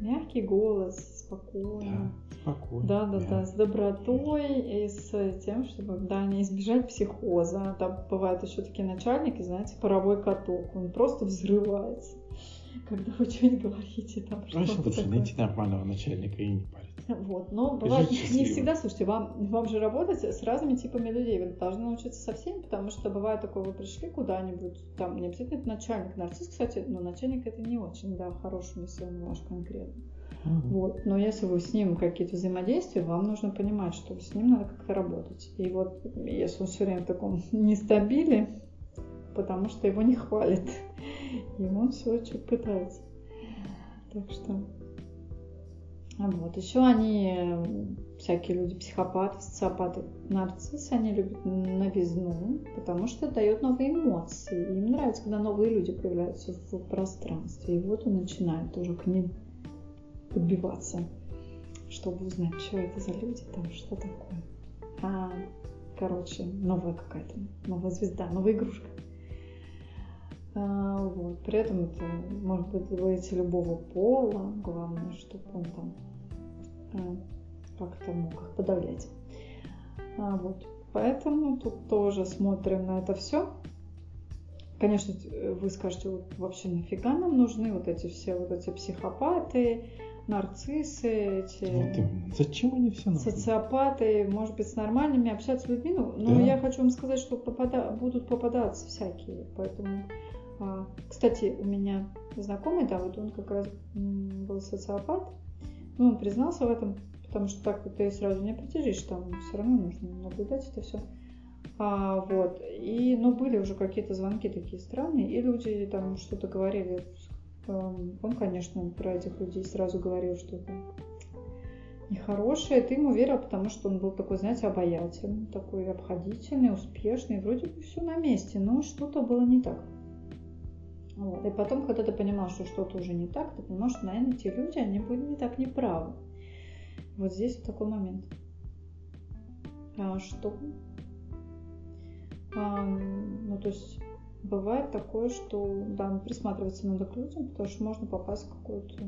мягкий голос, спокойно. Да, спокойно. Да, да, да, с добротой и с тем, чтобы, да, не избежать психоза. Там бывают еще такие начальники, знаете, паровой каток, он просто взрывается когда вы что-нибудь говорите там. Что лучше найти нормального начальника и не париться. Вот, но бывает не всегда, слушайте, вам, вам же работать с разными типами людей, вы должны научиться со всеми, потому что бывает такое, вы пришли куда-нибудь, там не обязательно это начальник, нарцисс, кстати, но начальник это не очень, да, хороший, если он ваш конкретно. Mm-hmm. Вот. Но если вы с ним какие-то взаимодействия, вам нужно понимать, что с ним надо как-то работать. И вот если он все время в таком нестабиле, потому что его не хвалят, и он все что пытается. Так что Вот. Еще они, всякие люди, психопаты, социопаты, нарциссы, они любят новизну, потому что это дает новые эмоции. Им нравится, когда новые люди появляются в пространстве. И вот он начинает уже к ним подбиваться, чтобы узнать, что это за люди, там, что такое. А, короче, новая какая-то, новая звезда, новая игрушка. А, вот. При этом это может быть быть любого пола, главное, чтобы он там а, как-то мог их подавлять. А, вот. Поэтому тут тоже смотрим на это все. Конечно, вы скажете, вот вообще нафига нам нужны вот эти все вот эти психопаты, нарциссы, эти вот именно. Зачем они все нужны? социопаты, может быть, с нормальными общаться с людьми. Ну, но да. я хочу вам сказать, что попада... будут попадаться всякие. Поэтому, кстати, у меня знакомый, да, вот он как раз был социопат. Ну, он признался в этом, потому что так вот ты сразу не определишь, там все равно нужно наблюдать это все. А, вот. И, ну, были уже какие-то звонки такие странные, и люди там что-то говорили Эм, он, конечно, про этих людей сразу говорил, что это нехорошее. Ты ему верил, потому что он был такой, знаете, обаятельный, такой обходительный, успешный. Вроде бы все на месте, но что-то было не так. Вот. И потом, когда ты понимал, что что-то уже не так, ты понимал, что, наверное, те люди, они были не так неправы. Вот здесь вот такой момент. А что? А, ну, то есть бывает такое, что да, присматриваться надо к людям, потому что можно попасть в какую-то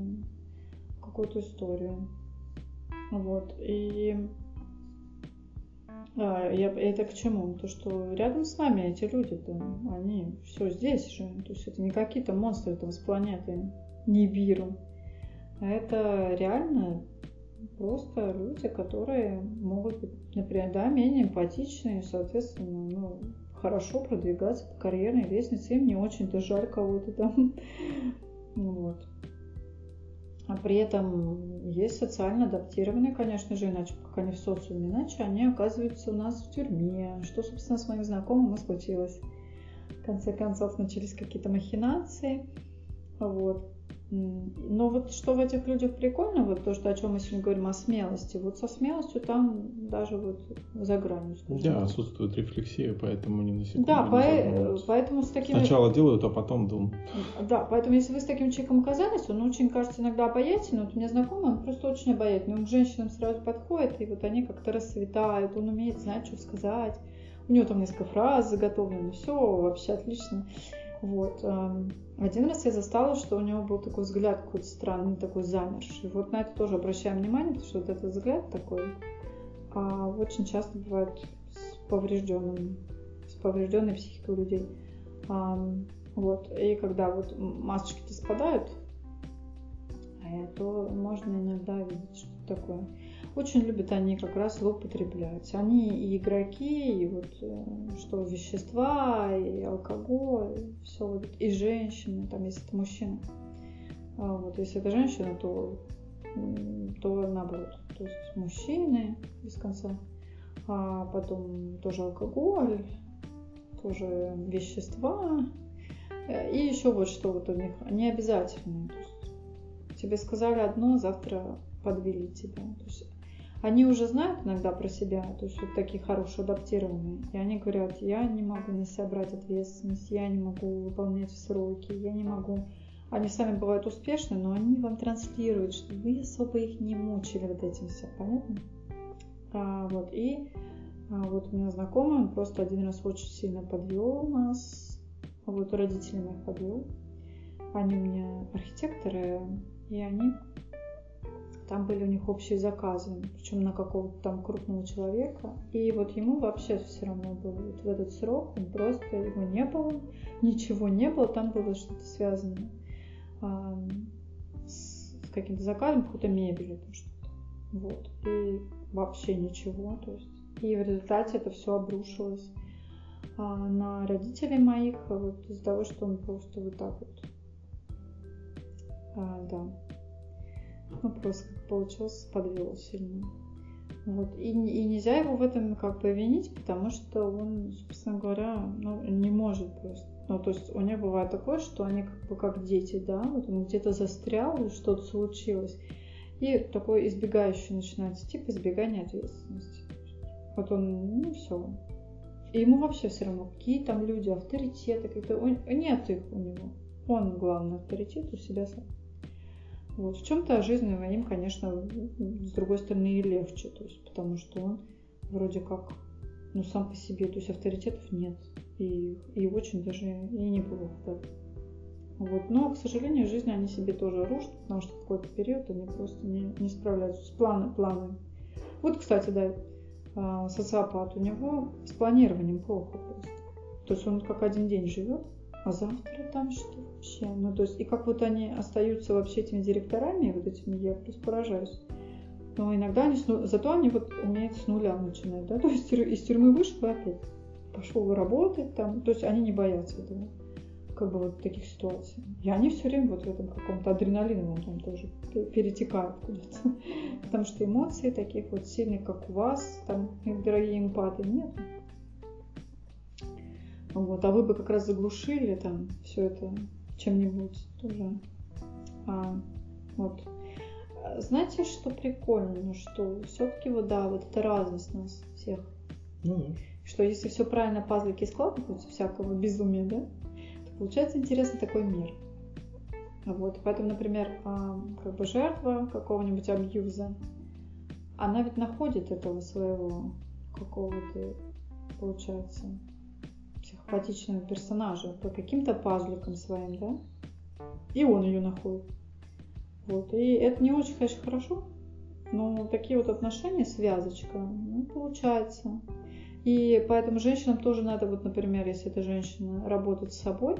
какую-то историю. Вот. И а, я, это к чему? То, что рядом с нами эти люди-то, они все здесь же. То есть это не какие-то монстры там с планеты не Нибиру. А это реально просто люди, которые могут быть, например, да, менее эмпатичные, соответственно, ну, хорошо продвигаться по карьерной лестнице, им не очень-то жаль кого-то там. Вот. А при этом есть социально адаптированные, конечно же, иначе, как они в социуме, иначе они оказываются у нас в тюрьме. Что, собственно, с моим знакомым и случилось. В конце концов, начались какие-то махинации. Вот. Но вот что в этих людях прикольно, вот то, что о чем мы сегодня говорим, о смелости. Вот со смелостью там даже вот за гранью. Да, отсутствует рефлексия, поэтому не на секунду Да, по- поэтому с такими... Сначала делают, а потом думают. Да, поэтому если вы с таким человеком оказались, он очень, кажется, иногда обаятельный. Вот у меня знакомый, он просто очень обаятельный. Он к женщинам сразу подходит, и вот они как-то расцветают, он умеет знать, что сказать. У него там несколько фраз заготовлены, все вообще отлично. Вот. Эм, один раз я застала, что у него был такой взгляд какой-то странный, такой замерший. Вот на это тоже обращаем внимание, потому что вот этот взгляд такой а, очень часто бывает с поврежденным, с поврежденной психикой у людей. А, вот. И когда вот масочки-то спадают, а то можно иногда видеть что-то такое. Очень любят они как раз злоупотреблять. Они и игроки, и вот э, что вещества, и алкоголь, все вот, и женщины, там, если это мужчина. А вот, если это женщина, то, то наоборот. То есть мужчины без конца, а потом тоже алкоголь, тоже вещества. И еще вот что вот у них. То есть тебе сказали одно, завтра подвели тебя. То есть они уже знают иногда про себя, то есть вот такие хорошие, адаптированные, и они говорят, я не могу на себя брать ответственность, я не могу выполнять сроки, я не могу... Они сами бывают успешны, но они вам транслируют, что вы особо их не мучили вот этим все, понятно? А, вот, и а, вот у меня знакомый, он просто один раз очень сильно подвел нас, вот родители моих подвел. Они у меня архитекторы, и они там были у них общие заказы, причем на какого-то там крупного человека. И вот ему вообще все равно было. Вот в этот срок он просто его не было, ничего не было, там было что-то связано с, с каким-то заказом, какой-то мебелью, там что-то. Вот. И вообще ничего. То есть. И в результате это все обрушилось а, на родителей моих, вот из-за того, что он просто вот так вот а, да, ну, просто как получилось, подвел сильно. Вот. И, и нельзя его в этом как бы винить, потому что он, собственно говоря, ну, не может просто. Ну, то есть у них бывает такое, что они как бы как дети, да, вот он где-то застрял, что-то случилось. И такой избегающий начинается тип избегания ответственности. Вот он, ну все. И ему вообще все равно, какие там люди, авторитеты, какие-то. Нет их у него. Он главный авторитет у себя сам. Вот. В чем-то жизненно им, конечно, с другой стороны и легче, то есть, потому что он вроде как, ну, сам по себе, то есть авторитетов нет. И, и очень даже и неплохо так. Вот. Но, к сожалению, в жизни они себе тоже рушат, потому что какой-то период они просто не, не справляются с планы, планами. Вот, кстати, да, а, социопат, у него с планированием плохо просто. То есть он как один день живет, а завтра там что вообще? Ну, то есть, и как вот они остаются вообще этими директорами, вот этими, я просто поражаюсь. Но иногда они, зато они вот умеют с нуля начинать, да, то есть из тюрьмы вышел опять пошел работать там, то есть они не боятся этого, как бы вот таких ситуаций. И они все время вот в этом каком-то адреналиновом там тоже перетекают куда-то, потому что эмоций таких вот сильных, как у вас, там, дорогие эмпаты, нет. Вот, а вы бы как раз заглушили там все это чем-нибудь тоже. А, вот. Знаете, что прикольно, ну что все-таки вот да, вот это разность нас всех. Ну да. Что если все правильно пазлики складываются, всякого безумия, да, то получается интересный такой мир. Вот, поэтому, например, а, как бы жертва какого-нибудь абьюза, она ведь находит этого своего какого-то, получается, психопатичного персонажа по каким-то пазликам своим, да? И он ее находит. Вот. И это не очень, конечно, хорошо, но такие вот отношения, связочка, ну, получается. И поэтому женщинам тоже надо, вот, например, если эта женщина работает с собой,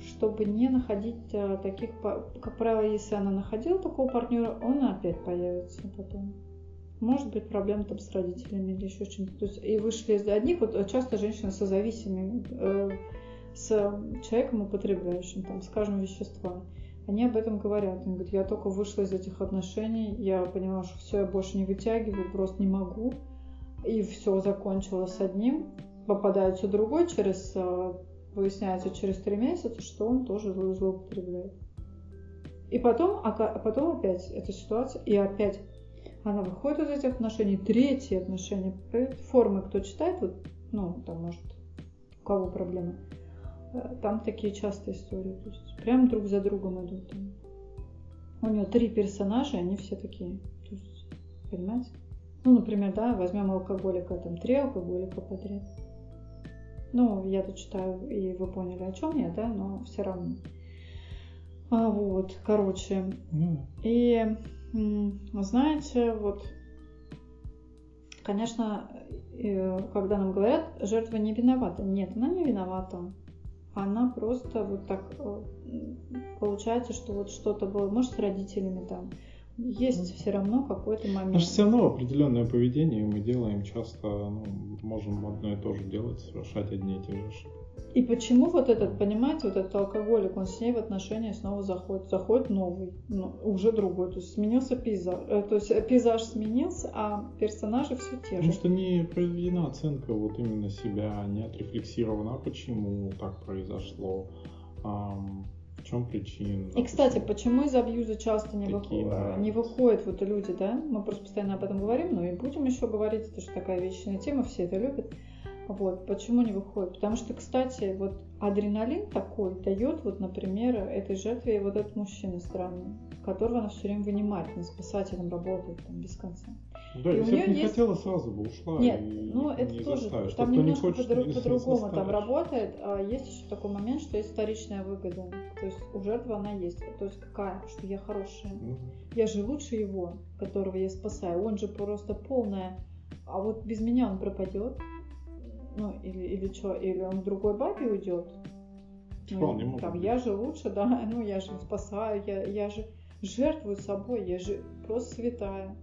чтобы не находить а, таких, как правило, если она находила такого партнера, он опять появится потом. Может быть, проблема там с родителями или еще чем-то. То есть и вышли из одних, вот часто женщины созависимыми э, с человеком, употребляющим, там, скажем, вещества. Они об этом говорят. Они говорят, я только вышла из этих отношений, я поняла, что все, я больше не вытягиваю, просто не могу. И все закончила с одним. Попадается другой через, э, выясняется через три месяца, что он тоже злоупотребляет. И потом, а потом опять эта ситуация, и опять она выходит из этих отношений, третьи отношения, формы, кто читает, вот, ну, там, может, у кого проблемы, э, там такие частые истории, то есть прям друг за другом идут. Там. У нее три персонажа, они все такие, то есть, понимаете? Ну, например, да, возьмем алкоголика, там три алкоголика подряд. Ну, я тут читаю, и вы поняли, о чем я, да, но все равно. А, вот, короче. Mm. И знаете, вот, конечно, когда нам говорят, жертва не виновата. Нет, она не виновата. Она просто вот так э, получается, что вот что-то было, может, с родителями там. Есть все равно какой-то момент. Потому все равно определенное поведение мы делаем часто, ну, можем одно и то же делать, совершать одни и те же ошибки. И почему вот этот, понимаете, вот этот алкоголик, он с ней в отношения снова заходит, заходит новый, ну, уже другой, то есть сменился пейзаж, э, то есть пейзаж сменился, а персонажи все те же. Потому что не проведена оценка вот именно себя, не отрефлексирована, а почему так произошло, в чем причина. И, кстати, почему из абьюза часто не, выходят, не выходят вот люди, да? Мы просто постоянно об этом говорим, но и будем еще говорить, это же такая вечная тема, все это любят. Вот, почему не выходит? Потому что, кстати, вот адреналин такой дает, вот, например, этой жертве вот этот мужчина странный, которого она все время вынимает, он спасателем работает там без конца. Да, и если бы не есть... хотела, сразу бы ушла. Нет, и ну это не тоже, заставишь. там немножко по-другому по там работает. А есть еще такой момент, что есть вторичная выгода. То есть у жертвы она есть. То есть какая? Что я хорошая. Угу. Я же лучше его, которого я спасаю. Он же просто полная. А вот без меня он пропадет ну, или, или что, или он в другой бабе уйдет. Вполне ну, там, я же лучше, да, ну, я же спасаю, я, я же жертвую собой, я же просто святая.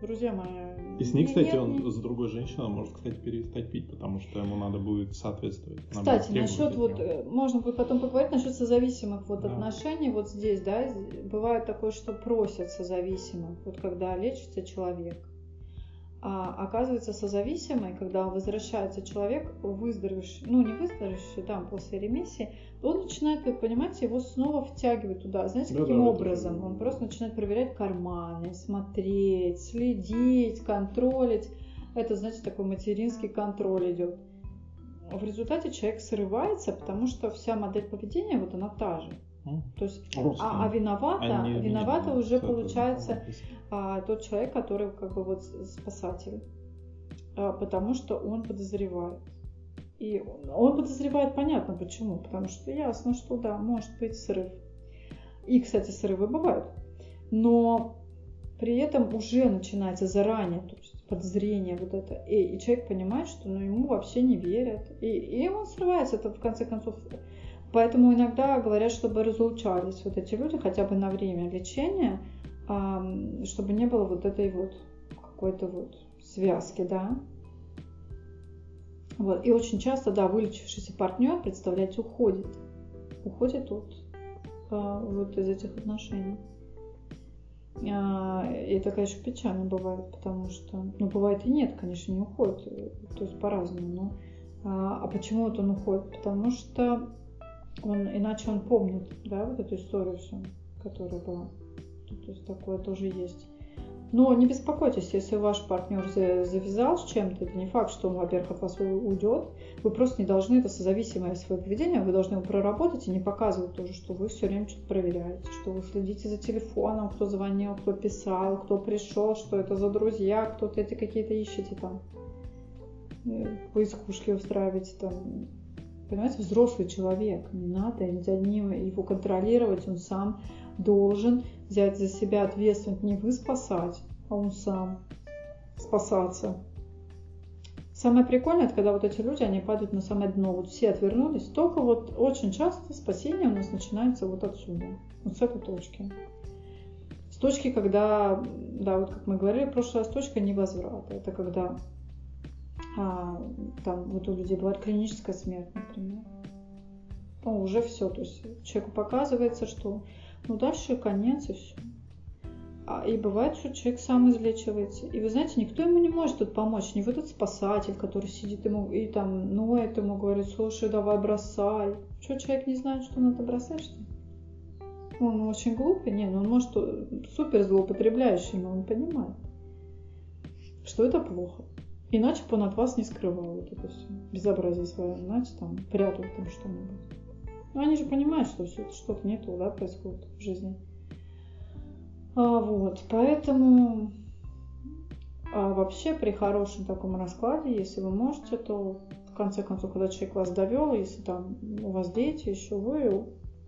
Друзья мои. И с ней, кстати, нет, он нет. с другой женщиной может, кстати, перестать пить, потому что ему надо будет соответствовать. Кстати, насчет вот, э, можно будет потом поговорить насчет созависимых вот да. отношений вот здесь, да, бывает такое, что просят созависимых, вот когда лечится человек, А оказывается, созависимый, когда возвращается человек, выздоровевший, ну не выздоровевший, там, после ремиссии, он начинает, понимаете, его снова втягивать туда. Знаете, каким да, образом? Это... Он просто начинает проверять карманы, смотреть, следить, контролить. Это, знаете, такой материнский контроль идет. В результате человек срывается, потому что вся модель поведения, вот она та же. То есть, а, а виновата, Они, виновата уже получается а, тот человек, который как бы вот спасатель, а, потому что он подозревает. И он подозревает, понятно почему, потому что ясно, что да, может быть срыв. И, кстати, срывы бывают. Но при этом уже начинается заранее, то есть подозрение вот это. И, и человек понимает, что ну, ему вообще не верят. И, и он срывается. Это в конце концов Поэтому иногда говорят, чтобы разлучались вот эти люди хотя бы на время лечения, чтобы не было вот этой вот какой-то вот связки, да. Вот. И очень часто, да, вылечившийся партнер, представляете, уходит. Уходит от а, вот из этих отношений. А, и это, конечно, печально бывает, потому что, ну, бывает и нет, конечно, не уходит, то есть по-разному, но а, а почему вот он уходит? Потому что он, иначе он помнит, да, вот эту историю всю, которая была. То есть такое тоже есть. Но не беспокойтесь, если ваш партнер завязал с чем-то, это не факт, что он, во-первых, от вас уйдет. Вы просто не должны это созависимое свое поведение, вы должны его проработать и не показывать тоже, что вы все время что-то проверяете, что вы следите за телефоном, кто звонил, кто писал, кто пришел, что это за друзья, кто-то эти какие-то ищете там, э, поискушки устраиваете там, Понимаете, взрослый человек, не надо за ним его контролировать, он сам должен взять за себя ответственность, не вы спасать, а он сам спасаться. Самое прикольное, это когда вот эти люди, они падают на самое дно, вот все отвернулись, только вот очень часто спасение у нас начинается вот отсюда, вот с этой точки. С точки, когда, да, вот как мы говорили, прошлая точка невозврата, это когда а, там вот у людей бывает клиническая смерть, например. Ну, уже все, то есть человеку показывается, что ну дальше конец и все. А, и бывает, что человек сам излечивается. И вы знаете, никто ему не может тут помочь. Не вот этот спасатель, который сидит ему и там ноет ему, говорит, слушай, давай бросай. Что, человек не знает, что надо бросать, что Он очень глупый? Не, ну он может супер злоупотребляющий, но он понимает, что это плохо. Иначе бы он от вас не скрывал вот это все безобразие свое, иначе там прятал там что-нибудь. Но они же понимают, что все что-то не то, да, происходит в жизни. А, вот, поэтому а вообще при хорошем таком раскладе, если вы можете, то в конце концов, когда человек вас довел, если там у вас дети еще, вы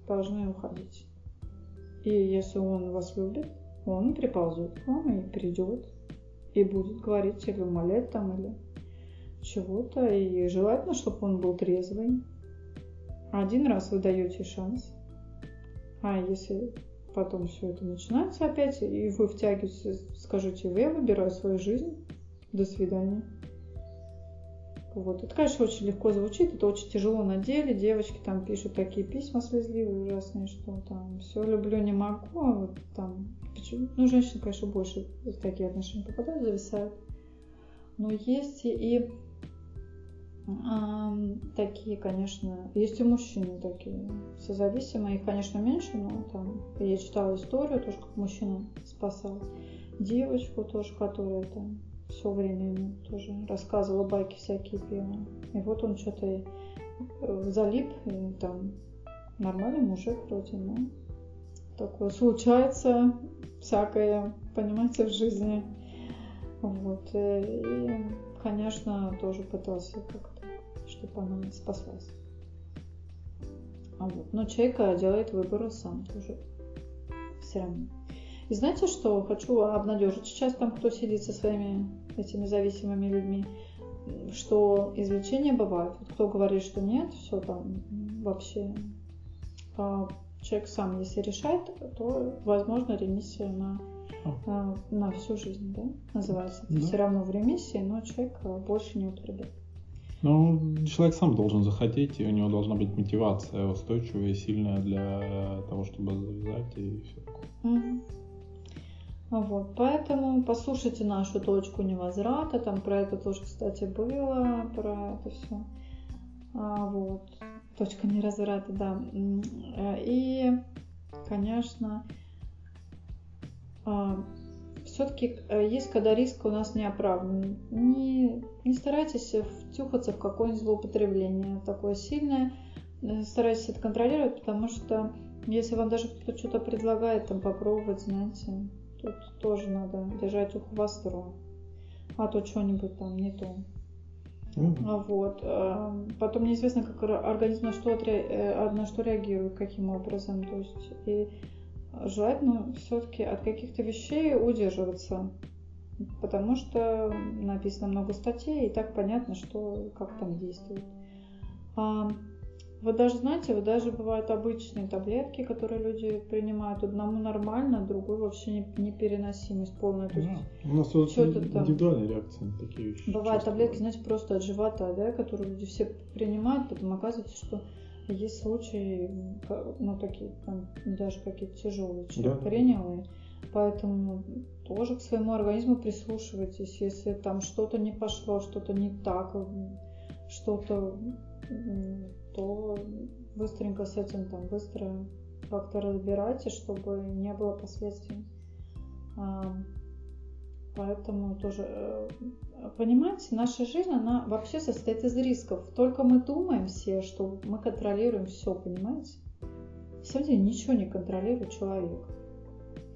должны уходить. И если он вас любит, он приползет к вам и придет и будет говорить или умолять там, или чего-то. И желательно, чтобы он был трезвый. Один раз вы даете шанс. А если потом все это начинается опять, и вы втягиваетесь, скажите, я выбираю свою жизнь, до свидания. Вот. Это, конечно, очень легко звучит, это очень тяжело на деле. Девочки там пишут такие письма слезливые, ужасные, что там все люблю, не могу, а вот там Почему? Ну, женщины, конечно, больше в такие отношения попадают, зависают. Но есть и а, такие, конечно, есть и мужчины такие созависимые, их, конечно, меньше, но там я читала историю тоже, как мужчина спасал девочку тоже, которая там все время ему тоже рассказывала байки всякие пела. И вот он что-то э, залип, и там нормальный мужик вроде, но такое случается всякое, понимаете, в жизни. Вот. Э, и, конечно, тоже пытался как-то, чтобы она спаслась. А вот. Но человек делает выбор сам тоже. Все равно. И знаете, что хочу обнадежить сейчас там, кто сидит со своими этими зависимыми людьми, что излечение бывает. Вот кто говорит, что нет, все там вообще а, человек сам, если решает, то возможно ремиссия на, на, на всю жизнь, да, называется. Да. Все равно в ремиссии, но человек э, больше не употребляет. Ну, человек сам должен захотеть, и у него должна быть мотивация устойчивая и сильная для того, чтобы завязать и все такое. Угу. Вот, поэтому послушайте нашу точку невозврата, там про это тоже, кстати, было, про это все. А, вот, точка невозврата, да. И, конечно, а, все-таки э, есть, когда риск у нас не. Не, не старайтесь втюхаться в какое-нибудь злоупотребление такое сильное. Э, старайтесь это контролировать, потому что если вам даже кто-то что-то предлагает там попробовать, знаете, тут тоже надо держать ухо востро. А то что-нибудь там не то. Mm-hmm. Вот. Э, потом неизвестно, как организм на что, на что реагирует, каким образом. То есть и желательно все-таки от каких-то вещей удерживаться, потому что написано много статей, и так понятно, что как там действует. Вот даже, знаете, вот даже бывают обычные таблетки, которые люди принимают. Одному нормально, другой вообще непереносимость полная. То есть, да. У нас вот индивидуальная реакция на такие вещи. Бывают таблетки, знаете, просто от живота, да, которые люди все принимают, потом оказывается, что есть случаи, ну, такие, там, даже какие-то тяжелые, человек да. поэтому тоже к своему организму прислушивайтесь, если там что-то не пошло, что-то не так, что-то, то быстренько с этим там быстро как-то разбирайтесь, чтобы не было последствий. Поэтому тоже, э, понимаете, наша жизнь, она вообще состоит из рисков. Только мы думаем все, что мы контролируем все, понимаете? На самом деле ничего не контролирует человек.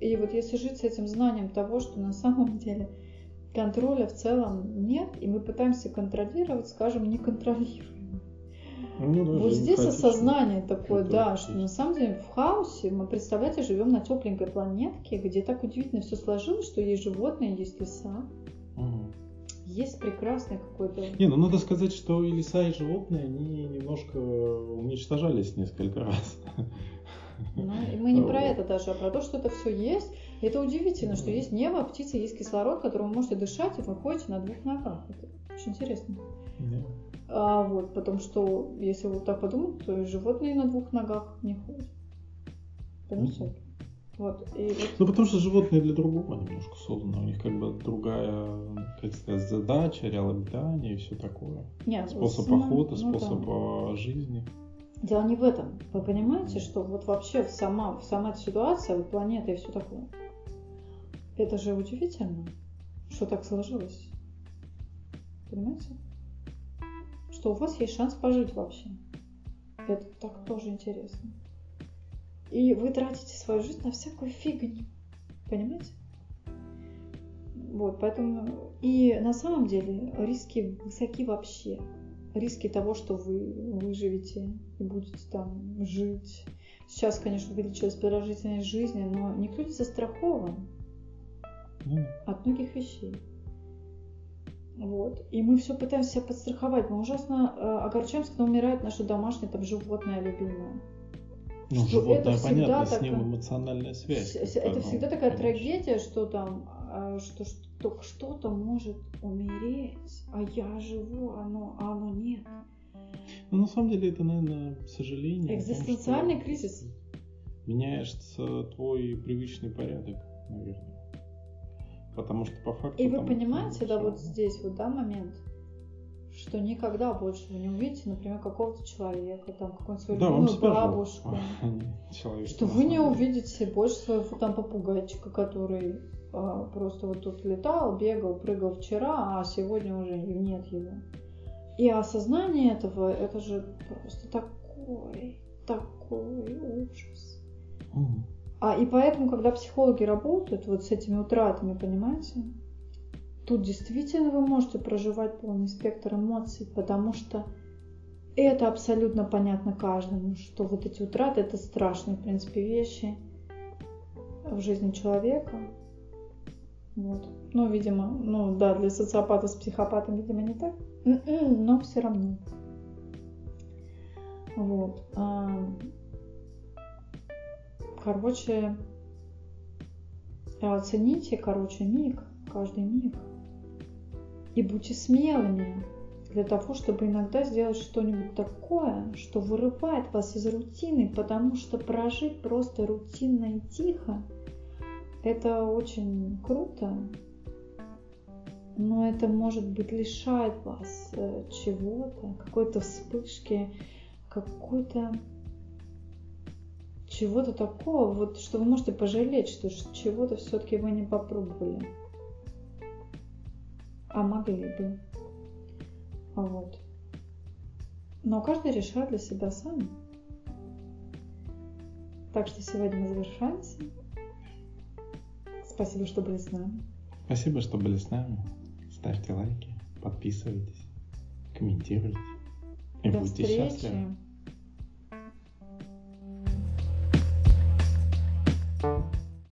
И вот если жить с этим знанием того, что на самом деле контроля в целом нет, и мы пытаемся контролировать, скажем, не контролируем ну, да, вот здесь осознание такое, да, что на самом деле в хаосе мы, представляете, живем на тепленькой планетке, где так удивительно все сложилось, что есть животные, есть леса. Угу. Есть прекрасный какой-то... Не, ну надо сказать, что и леса, и животные, они немножко уничтожались несколько раз. Ну, и мы не про это даже, а про то, что это все есть. И это удивительно, что есть небо, птицы, есть кислород, которым вы можете дышать, и вы ходите на двух ногах. Это очень интересно. Да. А, вот, потому что, если вот так подумать, то животные на двух ногах не ходят. Понимаете? Mm-hmm. Вот, и вот... Ну, потому что животные для другого немножко созданы. У них как бы другая, как сказать, задача, реал обитания и все такое. Нет, способ ну, охоты, ну, способ да. жизни. Дело не в этом. Вы понимаете, что вот вообще сама, сама эта ситуация, вот планета и все такое, это же удивительно, что так сложилось. Понимаете? Что у вас есть шанс пожить вообще. Это так тоже интересно. И вы тратите свою жизнь на всякую фигню. Понимаете? Вот, поэтому... И на самом деле риски высоки вообще. Риски того, что вы выживете и будете там жить. Сейчас, конечно, увеличилась продолжительность жизни, но никто не застрахован mm. от многих вещей. Вот. И мы все пытаемся себя подстраховать. Мы ужасно э, огорчаемся, когда умирает наше домашнее там животное любимое. Ну, что животное, это всегда понятно, такая, с ним эмоциональная связь. Это всегда такая конечно. трагедия, что там, э, что, что что-то может умереть, а я живу, а оно, а оно нет. Ну, на самом деле, это, наверное, к сожалению. Экзистенциальный том, кризис. Меняется твой привычный порядок, наверное. Потому что по факту... И вы понимаете, да, вот здесь вот, да, момент, что никогда больше вы не увидите, например, какого-то человека, там, какую-нибудь свою да, любимую бабушку. Человек, что вы не увидите больше своего там попугайчика, который а, просто вот тут летал, бегал, прыгал вчера, а сегодня уже нет его. И осознание этого, это же просто такой, такой ужас. Mm. А, и поэтому, когда психологи работают вот с этими утратами, понимаете, тут действительно вы можете проживать полный спектр эмоций, потому что это абсолютно понятно каждому, что вот эти утраты это страшные, в принципе, вещи в жизни человека. Вот. Ну, видимо, ну да, для социопата с психопатом, видимо, не так, м-м, но все равно. Вот. Короче, оцените, короче, миг, каждый миг. И будьте смелыми для того, чтобы иногда сделать что-нибудь такое, что вырывает вас из рутины, потому что прожить просто рутинно и тихо Это очень круто, но это, может быть, лишает вас э, чего-то, какой-то вспышки, какой-то чего-то такого, вот, что вы можете пожалеть, что чего-то все-таки вы не попробовали. А могли бы. А вот. Но каждый решает для себя сам. Так что сегодня мы завершаемся. Спасибо, что были с нами. Спасибо, что были с нами. Ставьте лайки, подписывайтесь, комментируйте. И До будьте встречи. счастливы. Bye.